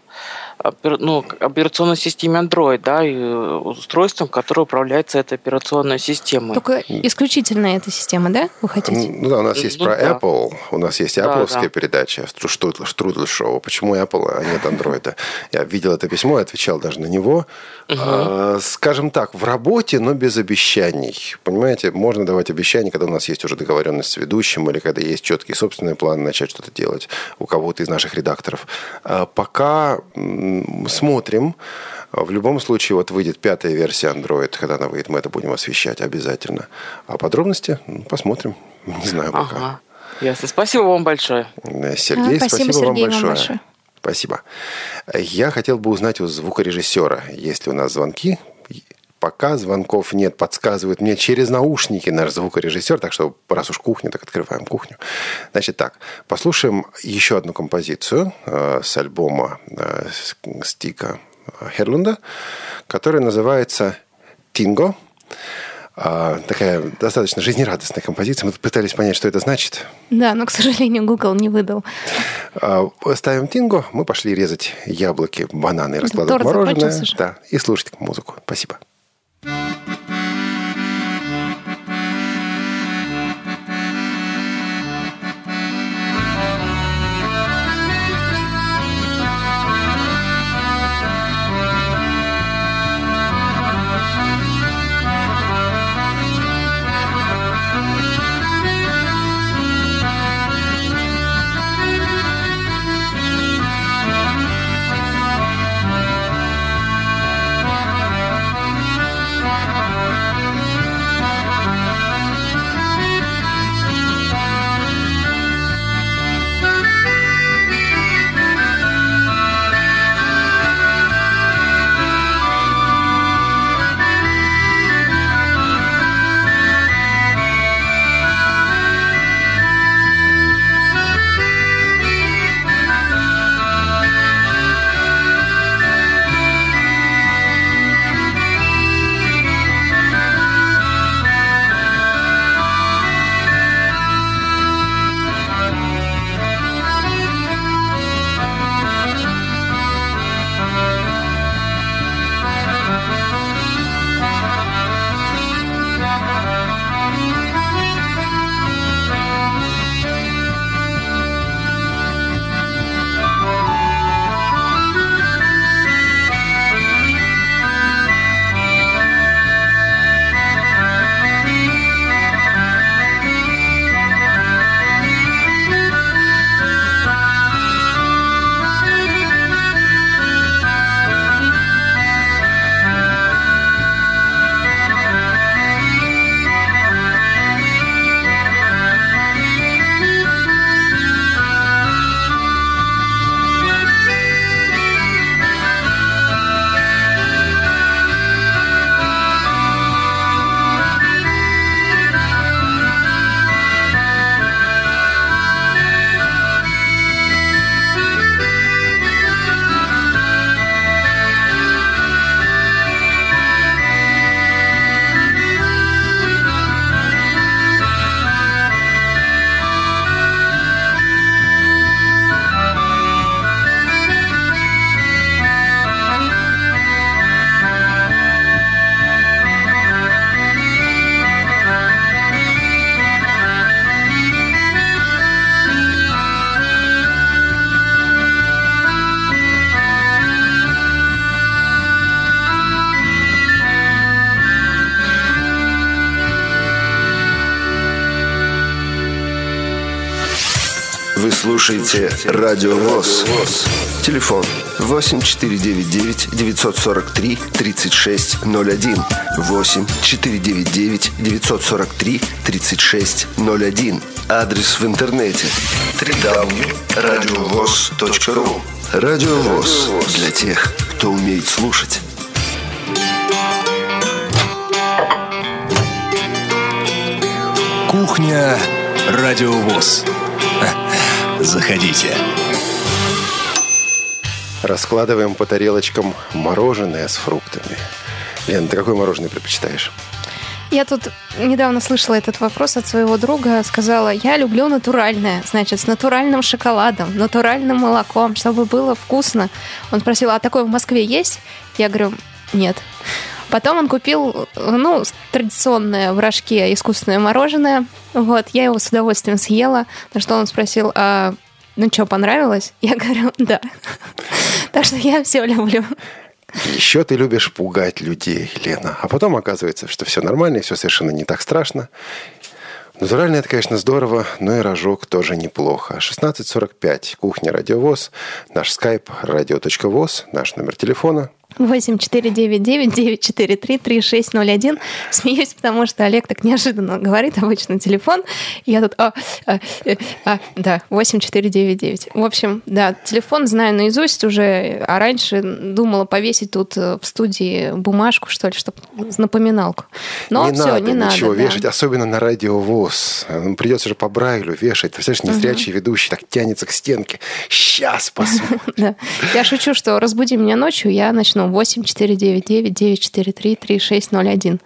ну, операционной системе Android, да, и устройством, которое управляется этой операционной системой. Только исключительно эта система, да, вы хотите? Ну да, у нас есть ну, про да. Apple, у нас есть Apple да, да. передача Штрудель, Штрудель Шоу. Почему Apple, а нет Android? Я видел это письмо, я отвечал даже на него. Угу. А, скажем так, в работе, но без обещаний. Понимаете, можно давать обещания, когда у нас есть уже договоренность с ведущим или когда есть четкий собственный план начать что-то делать у кого-то из наших редакторов. А пока смотрим. В любом случае, вот выйдет пятая версия Android, когда она выйдет, мы это будем освещать обязательно. А подробности посмотрим. Не знаю пока. Ага. Ясно. Спасибо вам большое. Сергей, а, спасибо, спасибо Сергей, вам большое. Вам большое. Спасибо. Я хотел бы узнать у звукорежиссера, есть ли у нас звонки. Пока звонков нет, подсказывает мне через наушники наш звукорежиссер, так что раз уж кухня, так открываем кухню. Значит так, послушаем еще одну композицию э, с альбома э, Стика Херлунда, которая называется «Тинго». А, такая достаточно жизнерадостная композиция. Мы пытались понять, что это значит. Да, но, к сожалению, Google не выдал. А, ставим тинго, мы пошли резать яблоки, бананы, раскладывать мороженое. Да, и слушать музыку. Спасибо. Вы слушаете Радио ВОЗ. Телефон 8499 943 3601. 8 499 943 3601. Адрес в интернете www.radiovoz.ru Радио ВОЗ. Для тех, кто умеет слушать. Кухня Радио ВОЗ. Заходите. Раскладываем по тарелочкам мороженое с фруктами. Лен, ты какое мороженое предпочитаешь? Я тут недавно слышала этот вопрос от своего друга. Сказала, я люблю натуральное. Значит, с натуральным шоколадом, натуральным молоком, чтобы было вкусно. Он спросил, а такое в Москве есть? Я говорю, нет. Потом он купил, ну, традиционное в рожке искусственное мороженое. Вот, я его с удовольствием съела. На что он спросил, а ну что, понравилось? Я говорю, да. Так что я все люблю. Еще ты любишь пугать людей, Лена. А потом оказывается, что все нормально и все совершенно не так страшно. Натурально это, конечно, здорово, но и рожок тоже неплохо. 16.45. Кухня Радиовоз. Наш скайп радио.воз. Наш номер телефона 8499-943-3601. Смеюсь, потому что Олег так неожиданно говорит обычно телефон. Я тут... А, а, э, а, да, 8499. В общем, да, телефон знаю наизусть уже, а раньше думала повесить тут э, в студии бумажку, что ли, чтобы напоминалку. Но не все, надо не надо. ничего да. вешать, особенно на радиовоз. Ну, Придется же по Брайлю вешать. Ты представляешь, незрячий ведущий так тянется к стенке. Сейчас посмотрим. Я шучу, что разбуди меня ночью, я начну 8 499 943 3601.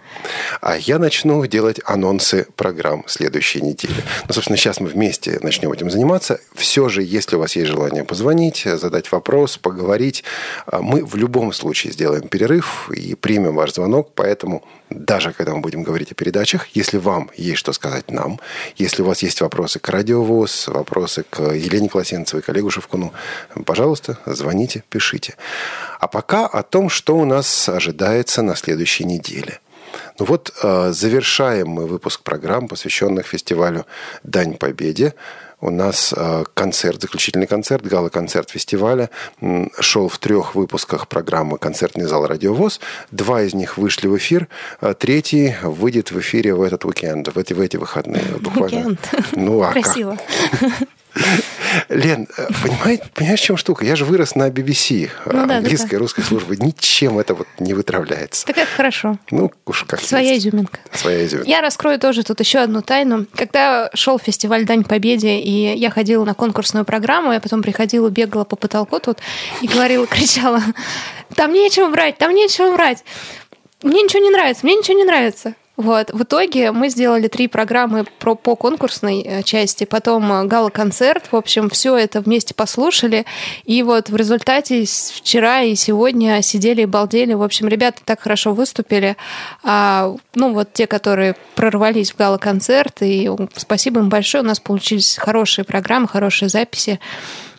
А я начну делать анонсы программ следующей недели. Ну, собственно, сейчас мы вместе начнем этим заниматься. Все же, если у вас есть желание позвонить, задать вопрос, поговорить, а, мы в любом случае сделаем перерыв и примем ваш звонок. Поэтому даже когда мы будем говорить о передачах, если вам есть что сказать нам, если у вас есть вопросы к радиовоз, вопросы к Елене Колосенцевой, к Олегу Шевкуну, пожалуйста, звоните, пишите. А пока о том, что у нас ожидается на следующей неделе. Ну вот, э, завершаем мы выпуск программ, посвященных фестивалю «Дань Победе». У нас э, концерт, заключительный концерт, гала-концерт фестиваля шел в трех выпусках программы «Концертный зал Радиовоз». Два из них вышли в эфир, а третий выйдет в эфире в этот уикенд, в эти, в эти выходные. Буквально. Уикенд. Ну, а как? Лен, э, понимаешь, понимаешь, в чем штука? Я же вырос на BBC, Ну да, английской да, и русской службы. Ничем это вот не вытравляется. Так это хорошо. Ну, уж как Своя есть. изюминка. Своя изюминка. Я раскрою тоже тут еще одну тайну. Когда шел фестиваль Дань Победе, и я ходила на конкурсную программу, я потом приходила, бегала по потолку тут и говорила, кричала, там нечего брать, там нечего брать. Мне ничего не нравится, мне ничего не нравится. Вот. В итоге мы сделали три программы про, по конкурсной э, части, потом э, гала-концерт. В общем, все это вместе послушали. И вот в результате вчера и сегодня сидели и балдели. В общем, ребята так хорошо выступили. А, ну, вот те, которые прорвались в гала-концерт, и спасибо им большое. У нас получились хорошие программы, хорошие записи.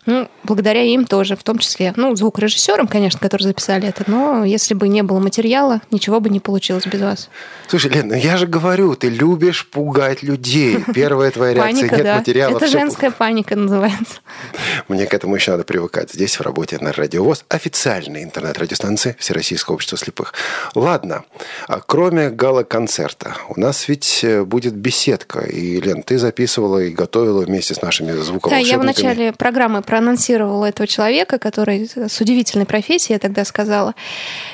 Ну, благодаря им тоже, в том числе, ну, звукорежиссерам, конечно, которые записали это, но если бы не было материала, ничего бы не получилось без вас. Слушай, Лен, ну я же говорю, ты любишь пугать людей. Первая твоя реакция, нет да. материала. Это женская паника называется. Мне к этому еще надо привыкать. Здесь в работе на Радиовоз официальной интернет-радиостанции Всероссийского общества слепых. Ладно, а кроме гала-концерта, у нас ведь э, будет беседка. И, Лен, ты записывала и готовила вместе с нашими Да, звуковолшебниками. я в начале программы проанонсировала этого человека, который с удивительной профессией, я тогда сказала.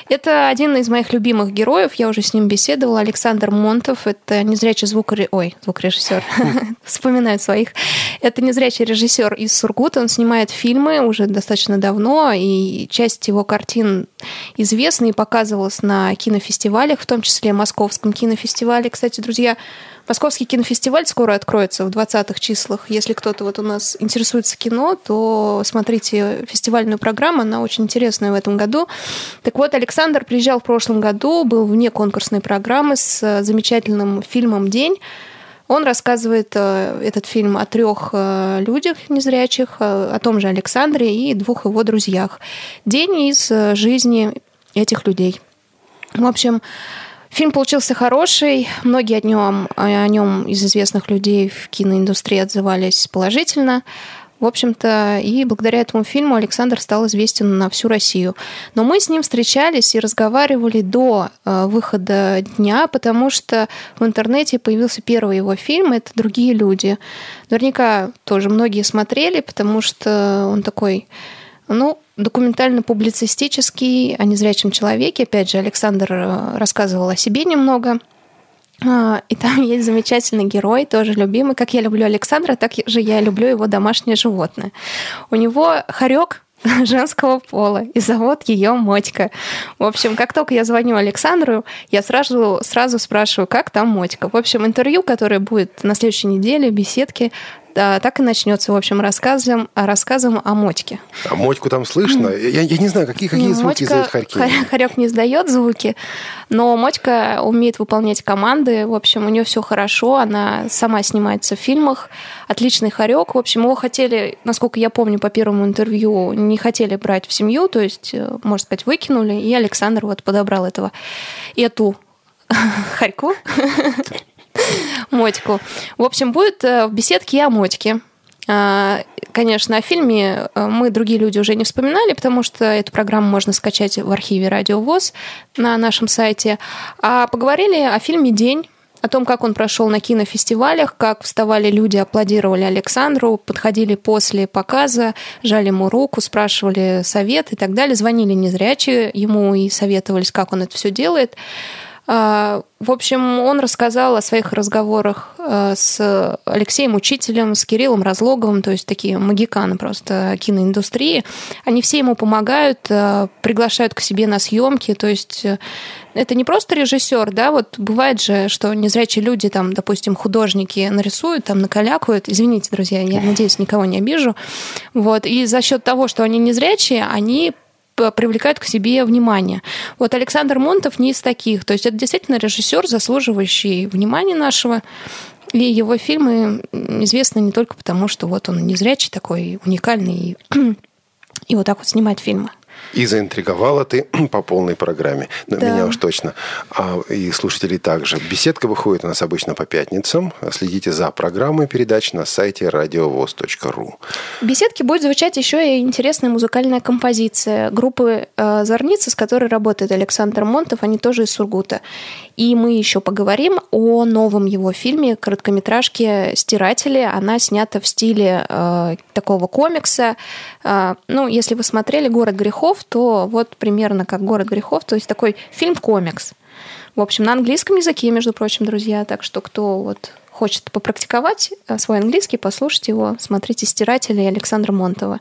Это один из моих любимых героев, я уже с ним беседовала, Александр Монтов. Это незрячий звукорежиссер, ой, звукорежиссер, вспоминаю своих. Это незрячий режиссер из Сургута, он снимает фильмы уже достаточно давно, и часть его картин известна и показывалась на кинофестивалях, в том числе Московском кинофестивале. Кстати, друзья, Московский кинофестиваль скоро откроется в 20-х числах. Если кто-то вот у нас интересуется кино, то смотрите фестивальную программу, она очень интересная в этом году. Так вот, Александр приезжал в прошлом году, был вне конкурсной программы с э, замечательным фильмом «День». Он рассказывает э, этот фильм о трех э, людях незрячих, о том же Александре и двух его друзьях. День из жизни этих людей. В общем, Фильм получился хороший. Многие о нем, о нем из известных людей в киноиндустрии отзывались положительно. В общем-то, и благодаря этому фильму Александр стал известен на всю Россию. Но мы с ним встречались и разговаривали до э, выхода дня, потому что в интернете появился первый его фильм «Это другие люди». Наверняка тоже многие смотрели, потому что он такой, ну, документально-публицистический о незрячем человеке. Опять же, Александр э, рассказывал о себе немного – а, и там есть замечательный герой, тоже любимый. Как я люблю Александра, так же я люблю его домашнее животное. У него хорек женского пола, и зовут ее Мотька. В общем, как только я звоню Александру, я сразу, сразу спрашиваю, как там Мотька. В общем, интервью, которое будет на следующей неделе, беседки, да, так и начнется, в общем, рассказом, рассказом о мотьке. А мотьку там слышно? Я, я не знаю, какие, какие звуки Мотька, издают хорьки. Хорек не издает звуки, но мотька умеет выполнять команды. В общем, у нее все хорошо, она сама снимается в фильмах. Отличный хорек. В общем, его хотели, насколько я помню по первому интервью, не хотели брать в семью, то есть, э, можно сказать, выкинули, и Александр вот подобрал этого, эту хорьку Мотьку. В общем, будет э, в беседке о Мотьке. А, конечно, о фильме э, мы, другие люди, уже не вспоминали, потому что эту программу можно скачать в архиве Радио ВОЗ на нашем сайте. А поговорили о фильме «День», о том, как он прошел на кинофестивалях, как вставали люди, аплодировали Александру, подходили после показа, жали ему руку, спрашивали совет и так далее, звонили незрячие ему и советовались, как он это все делает. А, в общем, он рассказал о своих разговорах э, с Алексеем Учителем, с Кириллом Разлоговым, то есть такие магиканы просто киноиндустрии. Они все ему помогают, э, приглашают к себе на съемки, то есть э, это не просто режиссер, да, вот бывает же, что незрячие люди, там, допустим, художники нарисуют, там, накалякают. Извините, друзья, я надеюсь, никого не обижу. Вот. И за счет того, что они незрячие, они привлекают к себе внимание. Вот Александр Монтов не из таких. То есть это действительно режиссер, заслуживающий внимания нашего. И его фильмы известны не только потому, что вот он незрячий такой, уникальный, и, и вот так вот снимает фильмы. И заинтриговала ты по полной программе. Но да. меня уж точно. А, и слушателей также. Беседка выходит у нас обычно по пятницам. Следите за программой передач на сайте радиовоз.ру. В беседке будет звучать еще и интересная музыкальная композиция группы э, «Зорница», с которой работает Александр Монтов. Они тоже из Сургута. И мы еще поговорим о новом его фильме, короткометражке «Стиратели». Она снята в стиле э, такого комикса. Э, ну, если вы смотрели «Город грехов», то вот примерно как «Город грехов», то есть такой фильм-комикс. В общем, на английском языке, между прочим, друзья, так что кто вот хочет попрактиковать э, свой английский, послушать его, смотрите «Стирателя» и Александра Монтова.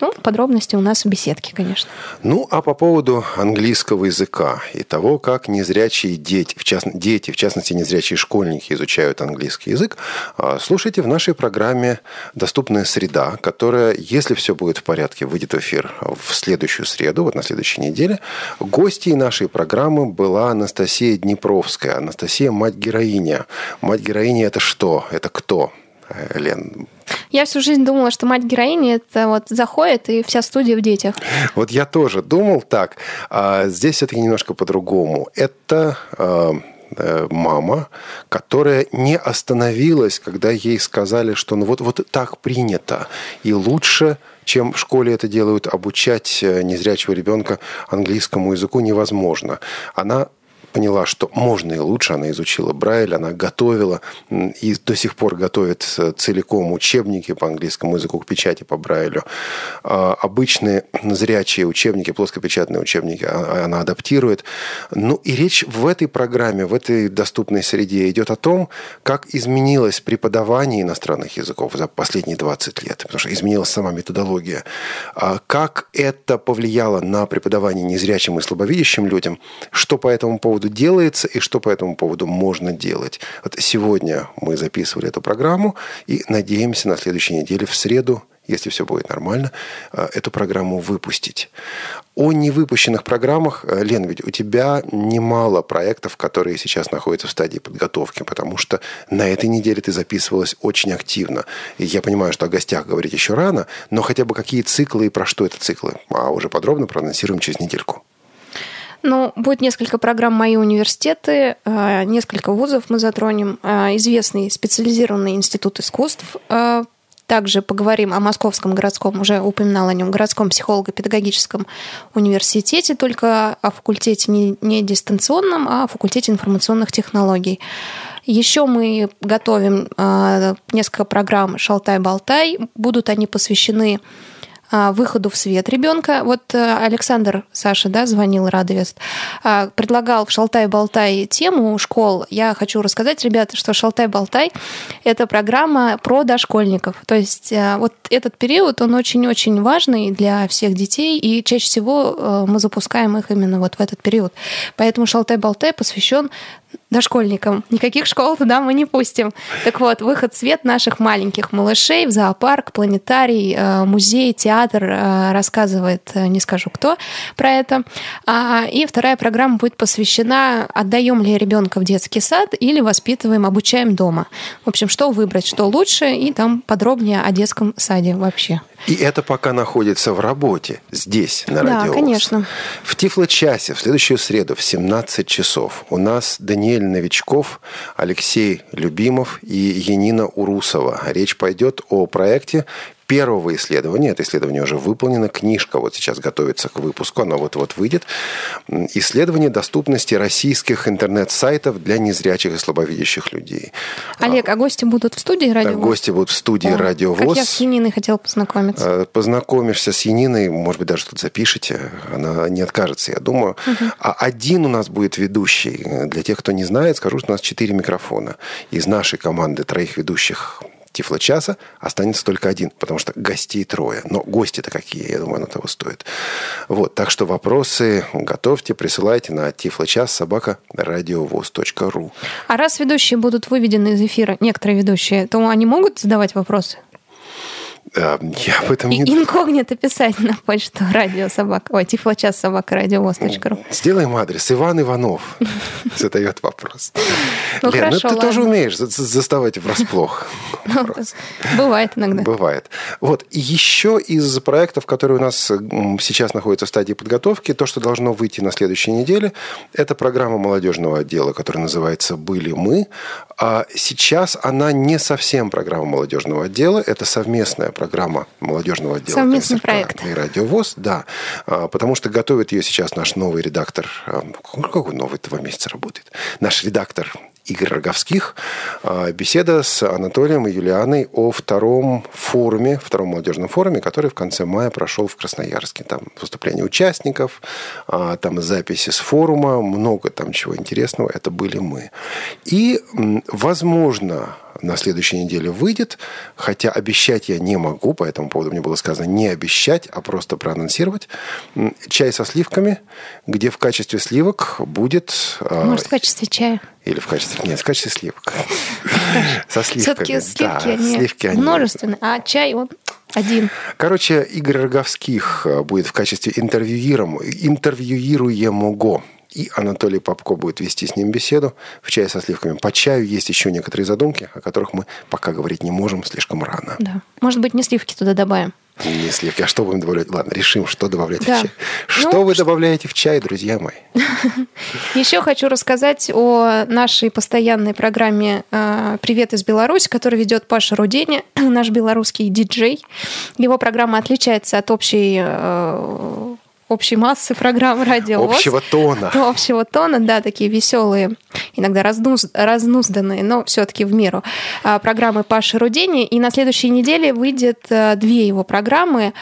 Ну, подробности у нас в беседке, конечно. Ну, а по поводу английского языка и того, как незрячие дети, в, част... дети, в частности, незрячие школьники изучают английский язык, а, слушайте в нашей программе «Доступная среда», которая, если все будет в порядке, выйдет в эфир в следующую среду, вот на следующей неделе. Гостьей нашей программы была Анастасия Днепровская. Анастасия – мать-героиня. Мать-героиня это что? Это кто? Э, Лен, я всю жизнь думала, что мать героини это вот заходит и вся студия в детях. Вот я тоже думал так. А здесь все-таки немножко по-другому. Это а, э, мама, которая не остановилась, когда ей сказали, что ну вот, вот так принято, и лучше чем в школе это делают, обучать э, незрячего ребенка английскому языку невозможно. Она поняла, что можно и лучше. Она изучила Брайль, она готовила и до сих пор готовит э, целиком учебники по английскому языку к печати по Брайлю. А, обычные зрячие учебники, плоскопечатные учебники а, она адаптирует. Ну и речь в этой программе, в этой доступной среде идет о том, как изменилось преподавание иностранных языков за последние 20 лет, потому что изменилась сама методология. А как это повлияло на преподавание незрячим и слабовидящим людям, что по этому поводу поводу делается и что по этому поводу можно делать. Вот сегодня мы записывали эту программу и надеемся на следующей неделе в среду если все будет нормально, э, эту программу выпустить. О невыпущенных программах, э, Лен, ведь у тебя немало проектов, которые сейчас находятся в стадии подготовки, потому что на этой неделе ты записывалась очень активно. И я понимаю, что о гостях говорить еще рано, но хотя бы какие циклы и про что это циклы, а уже подробно проанонсируем через недельку. Ну, будет несколько программ «Мои университеты», э, несколько вузов мы затронем, э, известный специализированный институт искусств, э, также поговорим о Московском городском, уже упоминал о нем, городском психолого-педагогическом университете, только о факультете не, не дистанционном, а о факультете информационных технологий. Еще мы готовим э, несколько программ «Шалтай-болтай». Будут они посвящены выходу в свет ребенка. Вот э, Александр Саша, да, звонил Радовест, а, предлагал в Шалтай-Болтай тему школ. Я хочу рассказать, ребята, что Шалтай-Болтай – это программа про дошкольников. То есть э, вот этот период, он очень-очень важный для всех детей, и чаще всего э, мы запускаем их именно вот в этот период. Поэтому Шалтай-Болтай посвящен дошкольникам. Никаких школ туда мы не пустим. Так вот, выход в свет наших маленьких малышей в зоопарк, планетарий, э, музей, театр э, рассказывает, э, не скажу кто, про это. А, и вторая программа будет посвящена «Отдаем ли ребенка в детский сад или воспитываем, обучаем дома». В общем, что выбрать, что лучше, и там подробнее о детском саде вообще. И это пока находится в работе здесь, на радио. Да, конечно. В Тифло-часе в следующую среду в 17 часов у нас Даниэль Новичков, Алексей Любимов и Янина Урусова. Речь пойдет о проекте первого исследования. Это исследование уже выполнено. Книжка вот сейчас готовится к выпуску. Она вот-вот выйдет. Исследование доступности российских интернет-сайтов для незрячих и слабовидящих людей. Олег, а гости будут в студии Радио Гости будут в студии О, Радио Как я с Яниной хотела познакомиться. А, познакомишься с Яниной, может быть, даже тут запишите. Она не откажется, я думаю. Угу. А один у нас будет ведущий. Для тех, кто не знает, скажу, что у нас четыре микрофона. Из нашей команды троих ведущих Тифло-часа останется только один, потому что гостей трое. Но гости-то какие, я думаю, на того стоит. Вот, так что вопросы готовьте, присылайте на тифлочас собака радиовоз.ру. А раз ведущие будут выведены из эфира, некоторые ведущие, то они могут задавать вопросы? Я об этом не... Инкогнито писать на почту радиособака, ой, тифлочас собака радиовоз.ру. Сделаем адрес. Иван Иванов задает вопрос. Ну, Лен, хорошо, ну ты тоже умеешь заставать врасплох. Ну, бывает иногда. Бывает. Вот. Еще из проектов, которые у нас сейчас находятся в стадии подготовки, то, что должно выйти на следующей неделе, это программа молодежного отдела, которая называется «Были мы». А сейчас она не совсем программа молодежного отдела, это совместная программа молодежного отдела Совместный КСРК проект. и Радиовоз, да, А, потому что готовит ее сейчас наш новый редактор, а, какой новый, два месяца работает, наш редактор Игорь Роговских. А, Беседа с Анатолием и Юлианой о втором форуме, втором молодежном форуме, который в конце мая прошел в Красноярске. Там выступления участников, там записи с форума, много там чего интересного. Это были мы. И, возможно, на следующей неделе выйдет, хотя обещать я не могу, по этому поводу мне было сказано не обещать, а просто проанонсировать. Чай со сливками, где в качестве сливок будет... а, Может, в качестве чая. или в качестве... Нет, в качестве сливок. Со сливками. Все-таки сливки, да, они сливки они- множественные, а чай он один. Короче, Игорь Роговских э, будет в качестве интервьюируемого. И Анатолий Попко будет вести с ним беседу в чае со сливками. По чаю есть еще некоторые задумки, о которых мы пока говорить не можем, слишком рано. Да. Может быть, не сливки туда добавим. Не сливки, а что будем добавлять? Ладно, решим, что добавлять Да. в чай. Ну, Что вы что- добавляете в чай, друзья мои? Еще хочу рассказать о нашей постоянной программе э, «Привет из Беларуси», которую ведет Паша Рудени, наш белорусский диджей. Его программа отличается от общей, э, общей массы программ радио. Общего тона. До общего тона, да, такие веселые, иногда разнуз- разнузданные, но все-таки в меру а, программы Паши Рудени. И на следующей неделе выйдет а, две его программы.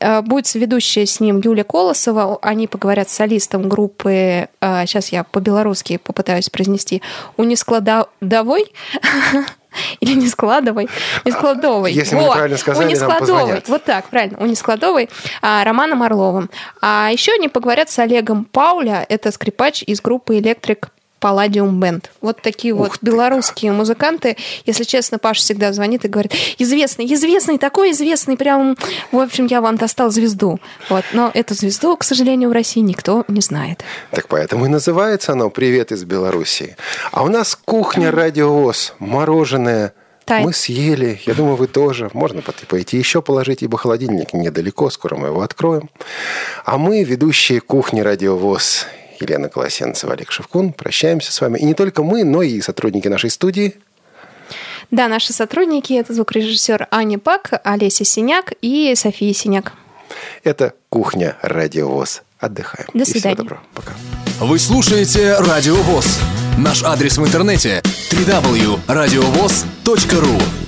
А, Будет ведущая с ним Юлия Колосова. Они поговорят с солистом группы, а, сейчас я по-белорусски попытаюсь произнести, «Унискладовой». Или не складовой, не складовой. А, Если мы неправильно сказали, нескладовой. позвонят. Вот так, правильно, у Нескладовой, а, Романом Орловым. А еще они поговорят с Олегом Пауля, это скрипач из группы «Электрик Палладиум Бенд. Вот такие вот ты белорусские музыканты. Если честно, Паша всегда звонит и говорит, известный, известный, такой известный, прям, в общем, я вам достал звезду. Вот. Но эту звезду, к сожалению, в России никто не знает. Так поэтому и называется оно «Привет из Белоруссии». А у нас кухня радиовоз, мороженое. Тай. Мы съели, я думаю, вы тоже. Можно пойти еще положить, ибо холодильник недалеко, скоро мы его откроем. А мы, ведущие кухни радиовоз, Елена Колосенцева, Олег Шевкун, прощаемся с вами. И не только мы, но и сотрудники нашей студии. Да, наши сотрудники – это звукорежиссер Аня Пак, Олеся Синяк и София Синяк. Это «Кухня Радиовоз». Отдыхаем. До свидания. И всего доброго. Пока. Вы слушаете Радио ВОЗ. Наш адрес в интернете – www.radiovoz.ru